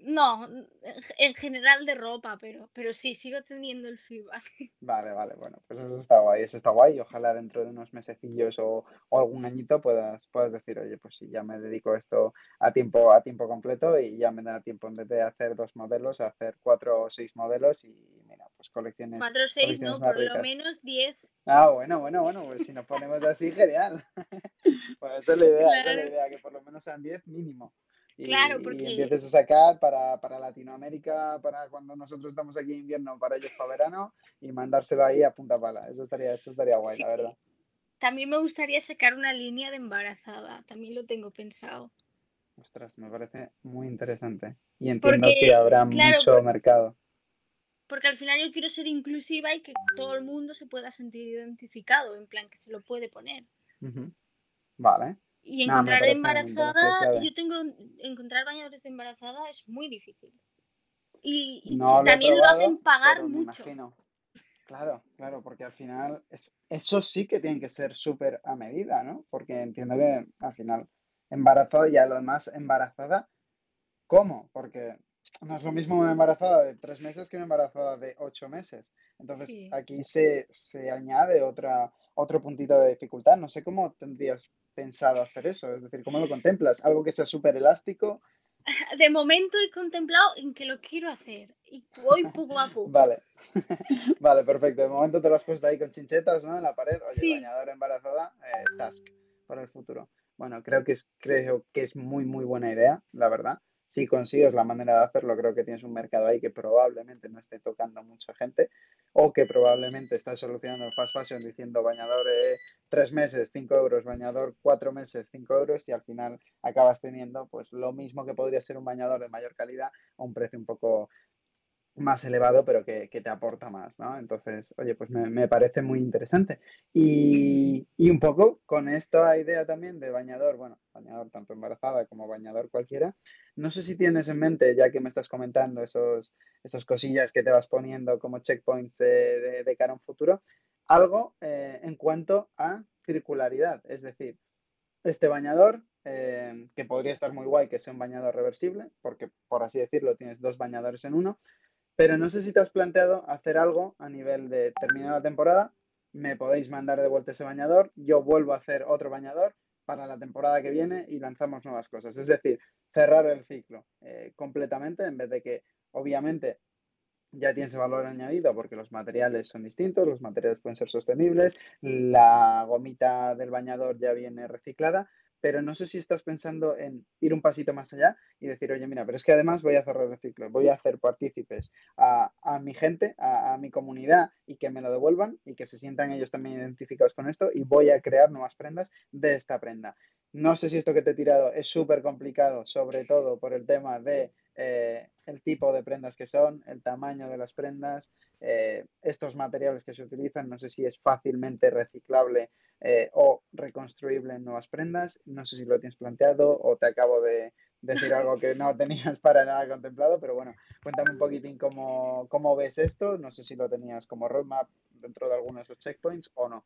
No, en en general de ropa, pero, pero sí, sigo teniendo el feedback. *laughs*
Vale, vale, bueno, pues eso está guay, eso está guay. Ojalá dentro de unos mesecillos o, o algún añito puedas, puedas decir, oye, pues sí, ya me dedico a esto a tiempo, a tiempo completo y ya me da tiempo en vez de hacer dos modelos, a hacer cuatro o seis modelos y mira, pues colecciones,
Cuatro o seis, no, por lo menos diez.
Ah, bueno, bueno, bueno, pues si nos ponemos así, genial. *laughs* Bueno, esa es la idea, esa es la idea, que por lo menos sean 10 mínimo.
Claro,
Y, empieces a sacar para, para Latinoamérica, para cuando nosotros estamos aquí en invierno, para ellos para verano, y mandárselo ahí a punta pala. Eso estaría, eso estaría guay, la verdad.
También me gustaría sacar una línea de embarazada, también lo tengo pensado.
Ostras, me parece muy interesante. Y entiendo que habrá
claro,
mucho
por-
mercado.
porque al final yo quiero ser inclusiva y que todo el mundo se pueda sentir identificado, en plan que se lo puede poner.
Ujú. Vale.
Y encontrar
parece
embarazada, yo tengo, encontrar bañadores de embarazada es muy difícil. Y, y
No lo he
también lo hacen pagar mucho.
imagino. Claro, claro, porque al final es, eso sí que tiene que ser súper a medida, ¿no? Porque entiendo que al final embarazada y a lo demás embarazada, ¿cómo? Porque no es lo mismo una embarazada de tres meses que una embarazada de ocho meses. Entonces
Sí.
aquí se, se añade otra, otro puntito de dificultad. No sé cómo tendrías pensado hacer eso, es decir, ¿cómo lo contemplas? ¿Algo que sea súper elástico?
De momento he contemplado en que lo quiero hacer y voy poco a poco.
Vale, *laughs* vale, perfecto. De momento te lo has puesto ahí con chinchetas, ¿no? En la pared. Oye,
Sí,
bañadora embarazada, eh, task para el futuro. Bueno, creo que es, creo que es muy, muy buena idea, la verdad. Si consigues la manera de hacerlo, creo que tienes un mercado ahí que probablemente no esté tocando mucha gente o que probablemente estás solucionando el fast fashion diciendo bañador eh, tres meses, cinco euros, bañador cuatro meses, cinco euros y al final acabas teniendo pues lo mismo que podría ser un bañador de mayor calidad a un precio un poco más elevado, pero que, que te aporta más, ¿no? Entonces, oye, pues me, me parece muy interesante. Y, y un poco con esta idea también de bañador, bueno, bañador tanto embarazada como bañador cualquiera, no sé si tienes en mente, ya que me estás comentando esos, esas cosillas que te vas poniendo como checkpoints eh, de, cara a un futuro, algo eh, en cuanto a circularidad, es decir, este bañador, eh, que podría estar muy guay que sea un bañador reversible, porque por así decirlo tienes dos bañadores en uno, pero no sé si te has planteado hacer algo a nivel de terminar la temporada, me podéis mandar de vuelta ese bañador, yo vuelvo a hacer otro bañador para la temporada que viene y lanzamos nuevas cosas. Es decir, cerrar el ciclo eh, completamente en vez de que, obviamente, ya tienes valor añadido porque los materiales son distintos, los materiales pueden ser sostenibles, la gomita del bañador ya viene reciclada, pero no sé si estás pensando en ir un pasito más allá y decir, oye, mira, pero es que además voy a cerrar el ciclo, voy a hacer partícipes a, a mi gente, a, a, mi comunidad y que me lo devuelvan y que se sientan ellos también identificados con esto y voy a crear nuevas prendas de esta prenda. No sé si esto que te he tirado es súper complicado, sobre todo por el tema de eh, el tipo de prendas que son, el tamaño de las prendas, eh, estos materiales que se utilizan, no sé si es fácilmente reciclable eh, o reconstruible en nuevas prendas, no sé si lo tienes planteado o te acabo de decir algo que no *laughs* tenías para nada contemplado, pero bueno, cuéntame un poquitín cómo, cómo ves esto, no sé si lo tenías como roadmap dentro de algunos de esos checkpoints o no.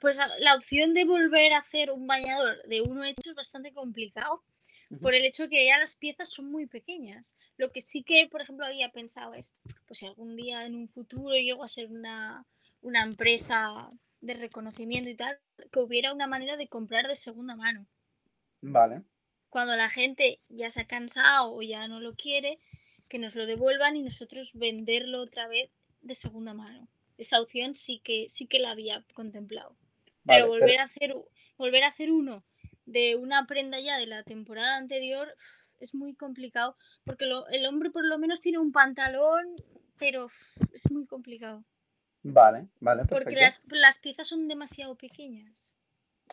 Pues la opción de volver a hacer un bañador de uno hecho es bastante complicado por el hecho que ya las piezas son muy pequeñas. Lo que sí que, por ejemplo, había pensado es, pues si algún día en un futuro llego a ser una, una empresa de reconocimiento y tal, que hubiera una manera de comprar de segunda mano.
Vale.
Cuando la gente ya se ha cansado o ya no lo quiere, que nos lo devuelvan y nosotros venderlo otra vez de segunda mano. Esa opción sí que, sí que la había contemplado. pero volver a hacer volver a hacer uno de una prenda ya de la temporada anterior es muy complicado porque el hombre por lo menos tiene un pantalón, pero es muy complicado.
Vale, vale.
Perfecto. Porque las, las piezas son demasiado pequeñas.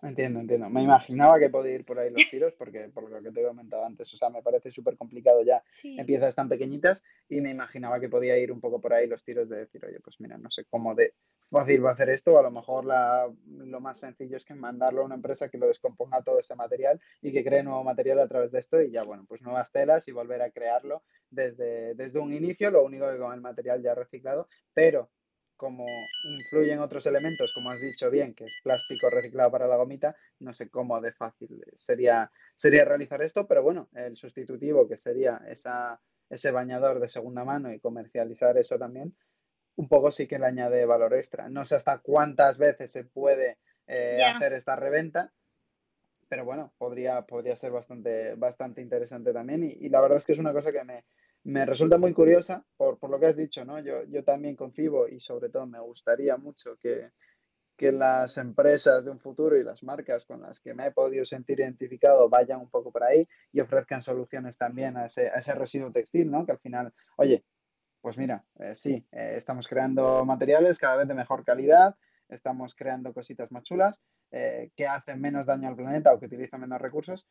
Entiendo, entiendo. Me imaginaba que podía ir por ahí los tiros, porque por lo que te he comentado antes, o sea, me parece súper complicado ya en piezas tan pequeñitas y me imaginaba que podía ir un poco por ahí los tiros de decir, oye, pues mira, no sé cómo de fácil va a hacer esto, a lo mejor la, lo más sencillo es que mandarlo a una empresa que lo descomponga todo ese material y que cree nuevo material a través de esto y ya, bueno, pues nuevas telas y volver a crearlo desde, desde un inicio, lo único que con el material ya reciclado, pero como influyen otros elementos, como has dicho bien, que es plástico reciclado para la gomita, no sé cómo de fácil sería, sería realizar esto, pero bueno, el sustitutivo que sería esa, ese bañador de segunda mano y comercializar eso también, un poco sí que le añade valor extra. No sé hasta cuántas veces se puede eh, hacer esta reventa, pero bueno, podría, podría ser bastante, bastante interesante también y la verdad es que es una cosa que me, me resulta muy curiosa por, por, lo que has dicho, ¿no? Yo, yo también concibo y sobre todo me gustaría mucho que, que las empresas de un futuro y las marcas con las que me he podido sentir identificado vayan un poco por ahí y ofrezcan soluciones también a ese, a ese residuo textil, ¿no? Que al final, oye, pues mira, eh, sí, eh, estamos creando materiales cada vez de mejor calidad, estamos creando cositas más chulas eh, que hacen menos daño al planeta o que utilizan menos recursos,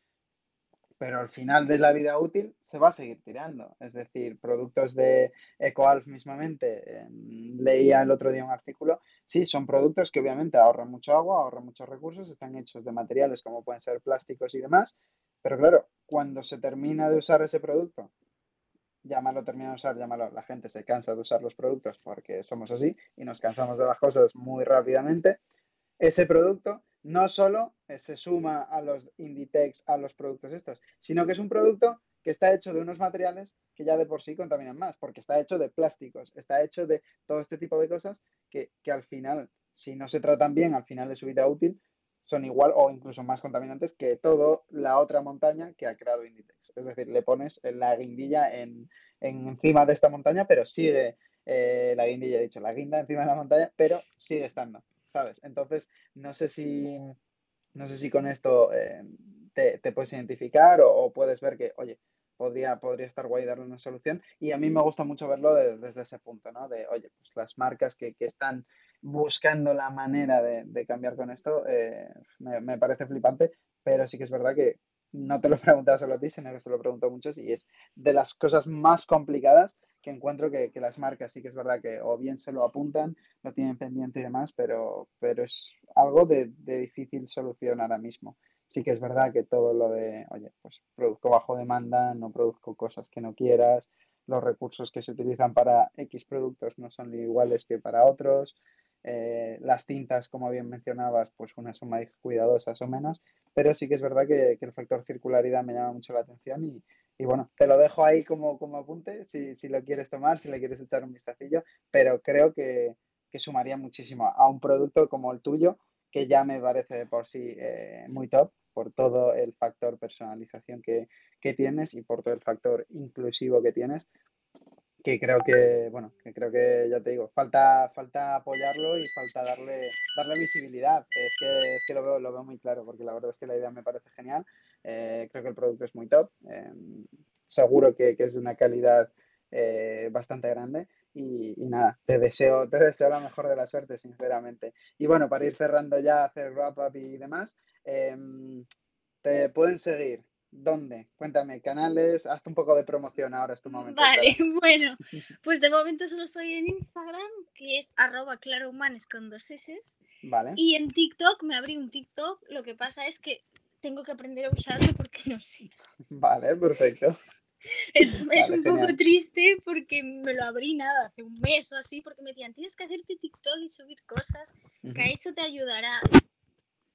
pero al final de la vida útil se va a seguir tirando. Es decir, productos de EcoAlf mismamente, em, leía el otro día un artículo, sí, son productos que obviamente ahorran mucho agua, ahorran muchos recursos, están hechos de materiales como pueden ser plásticos y demás, pero claro, cuando se termina de usar ese producto, llámalo termina de usar, llámalo, la gente se cansa de usar los productos porque somos así y nos cansamos de las cosas muy rápidamente, ese producto no solo se suma a los Inditex, a los productos estos, sino que es un producto que está hecho de unos materiales que ya de por sí contaminan más, porque está hecho de plásticos, está hecho de todo este tipo de cosas que, al final, si no se tratan bien al final de su vida útil, son igual o incluso más contaminantes que toda la otra montaña que ha creado Inditex. Es decir, le pones la guindilla en, encima de esta montaña, pero sigue eh, la guindilla, he dicho, la guinda encima de la montaña, pero sigue estando. ¿sabes? Entonces, no sé si, no sé si con esto eh, te, puedes identificar o, puedes ver que, oye, podría, podría estar guay darle una solución. Y a mí me gusta mucho verlo desde ese punto, ¿no? De, oye, pues las marcas que, están buscando la manera de, cambiar con esto, eh, me, me, parece flipante, pero sí que es verdad que no te lo *laughs* preguntaba solo a ti, sino que se lo pregunto a muchos y es de las cosas más complicadas que encuentro que, las marcas sí que es verdad que o bien se lo apuntan, lo tienen pendiente y demás, pero, pero es algo de, difícil solución ahora mismo. Sí que es verdad que todo lo de, oye, pues produzco bajo demanda, no produzco cosas que no quieras, los recursos que se utilizan para X productos no son iguales que para otros, eh, las tintas, como bien mencionabas, pues unas son más cuidadosas o menos, pero sí que es verdad que, que el factor circularidad me llama mucho la atención y, y bueno, te lo dejo ahí como, como apunte, si, si, lo quieres tomar, si le quieres echar un vistacillo, pero creo que, que, sumaría muchísimo a un producto como el tuyo, que ya me parece de por sí eh, muy top, por todo el factor personalización que, que, tienes y por todo el factor inclusivo que tienes, que creo que, bueno, que creo que ya te digo, falta, falta apoyarlo y falta darle, darle visibilidad. Es que, es que lo, veo, lo veo muy claro, porque la verdad es que la idea me parece genial. Eh, creo que el producto es muy top. Em, seguro que, que, es de una calidad eh, bastante grande. Y, y, nada, te deseo, te deseo la mejor de la suerte, sinceramente. Y bueno, para ir cerrando ya, hacer wrap-up y demás, em, te pueden seguir ¿Dónde? Cuéntame, canales, haz un poco de promoción ahora, es tu momento.
Vale, *laughs* bueno, *laughs* pues de momento solo estoy en Instagram, que es arroba clarohumanes con dos S. Vale. Y en TikTok, me abrí un TikTok, lo que pasa es que tengo que aprender a usarlo porque no sé. *laughs*
Vale, perfecto.
Es, es un poco triste porque me lo abrí nada, hace un mes o así, porque me decían, tienes que hacerte TikTok y subir cosas, que a eso te ayudará.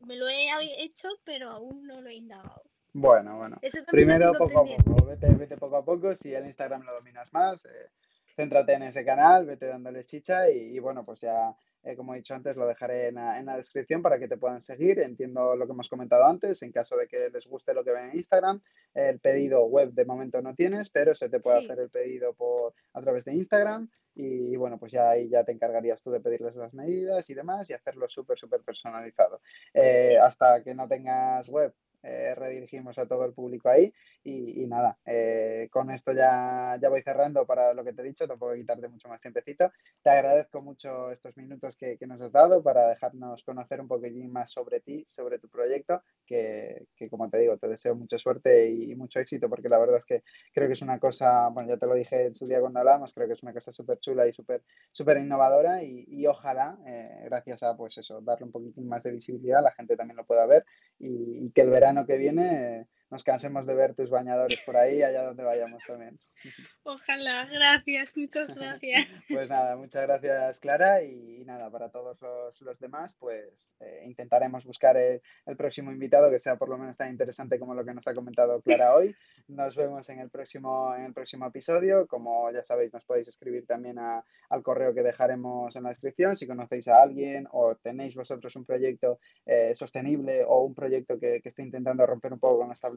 Me lo he hecho, pero aún no lo he indagado.
Bueno, bueno. Primero poco a poco, vete, vete, poco a poco. Si el Instagram lo dominas más, eh, céntrate en ese canal, vete dándole chicha y, bueno, pues ya eh, como he dicho antes, lo dejaré en la, descripción para que te puedan seguir. Entiendo lo que hemos comentado antes, en caso de que les guste lo que ven en Instagram. El pedido web de momento no tienes, pero se te puede hacer el pedido por, a través de Instagram. Y bueno, pues ya ahí ya te encargarías tú de pedirles las medidas y demás y hacerlo súper, súper personalizado. Eh, hasta que no tengas web, eh, redirigimos a todo el público ahí y, nada, eh, con esto ya, ya voy cerrando para lo que te he dicho, tampoco quitarte mucho más tiempecito. Te agradezco mucho estos minutos que, que nos has dado para dejarnos conocer un poquitín más sobre ti, sobre tu proyecto, que, que, como te digo, te deseo mucha suerte y, mucho éxito porque la verdad es que creo que es una cosa, bueno, ya te lo dije en su día cuando hablamos, creo que es una cosa súper chula y súper súper innovadora y, y ojalá, eh, gracias a pues eso, darle un poquitín más de visibilidad, la gente también lo pueda ver y, y que el verano que viene nos cansemos de ver tus bañadores por ahí, allá donde vayamos también. *laughs*
Ojalá, gracias, muchas gracias. *laughs*
Pues nada, muchas gracias Clara y, nada, para todos los, demás, pues eh, intentaremos buscar el, próximo invitado que sea por lo menos tan interesante como lo que nos ha comentado Clara hoy. Nos vemos en el próximo, en el próximo episodio. Como ya sabéis, nos podéis escribir también al correo que dejaremos en la descripción si conocéis a alguien o tenéis vosotros un proyecto eh, sostenible o un proyecto que, que esté intentando romper un poco con esta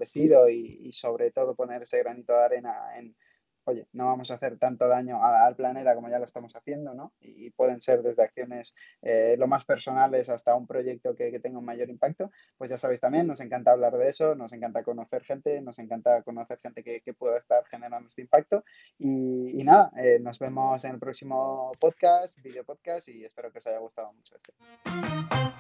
y, sobre todo poner ese granito de arena en, oye, no vamos a hacer tanto daño al, planeta como ya lo estamos haciendo, ¿no? Y, pueden ser desde acciones eh, lo más personales hasta un proyecto que, tenga un mayor impacto, pues ya sabéis también, nos encanta hablar de eso, nos encanta conocer gente, nos encanta conocer gente que, pueda estar generando este impacto y, nada, eh, nos vemos en el próximo podcast, video podcast y espero que os haya gustado mucho este.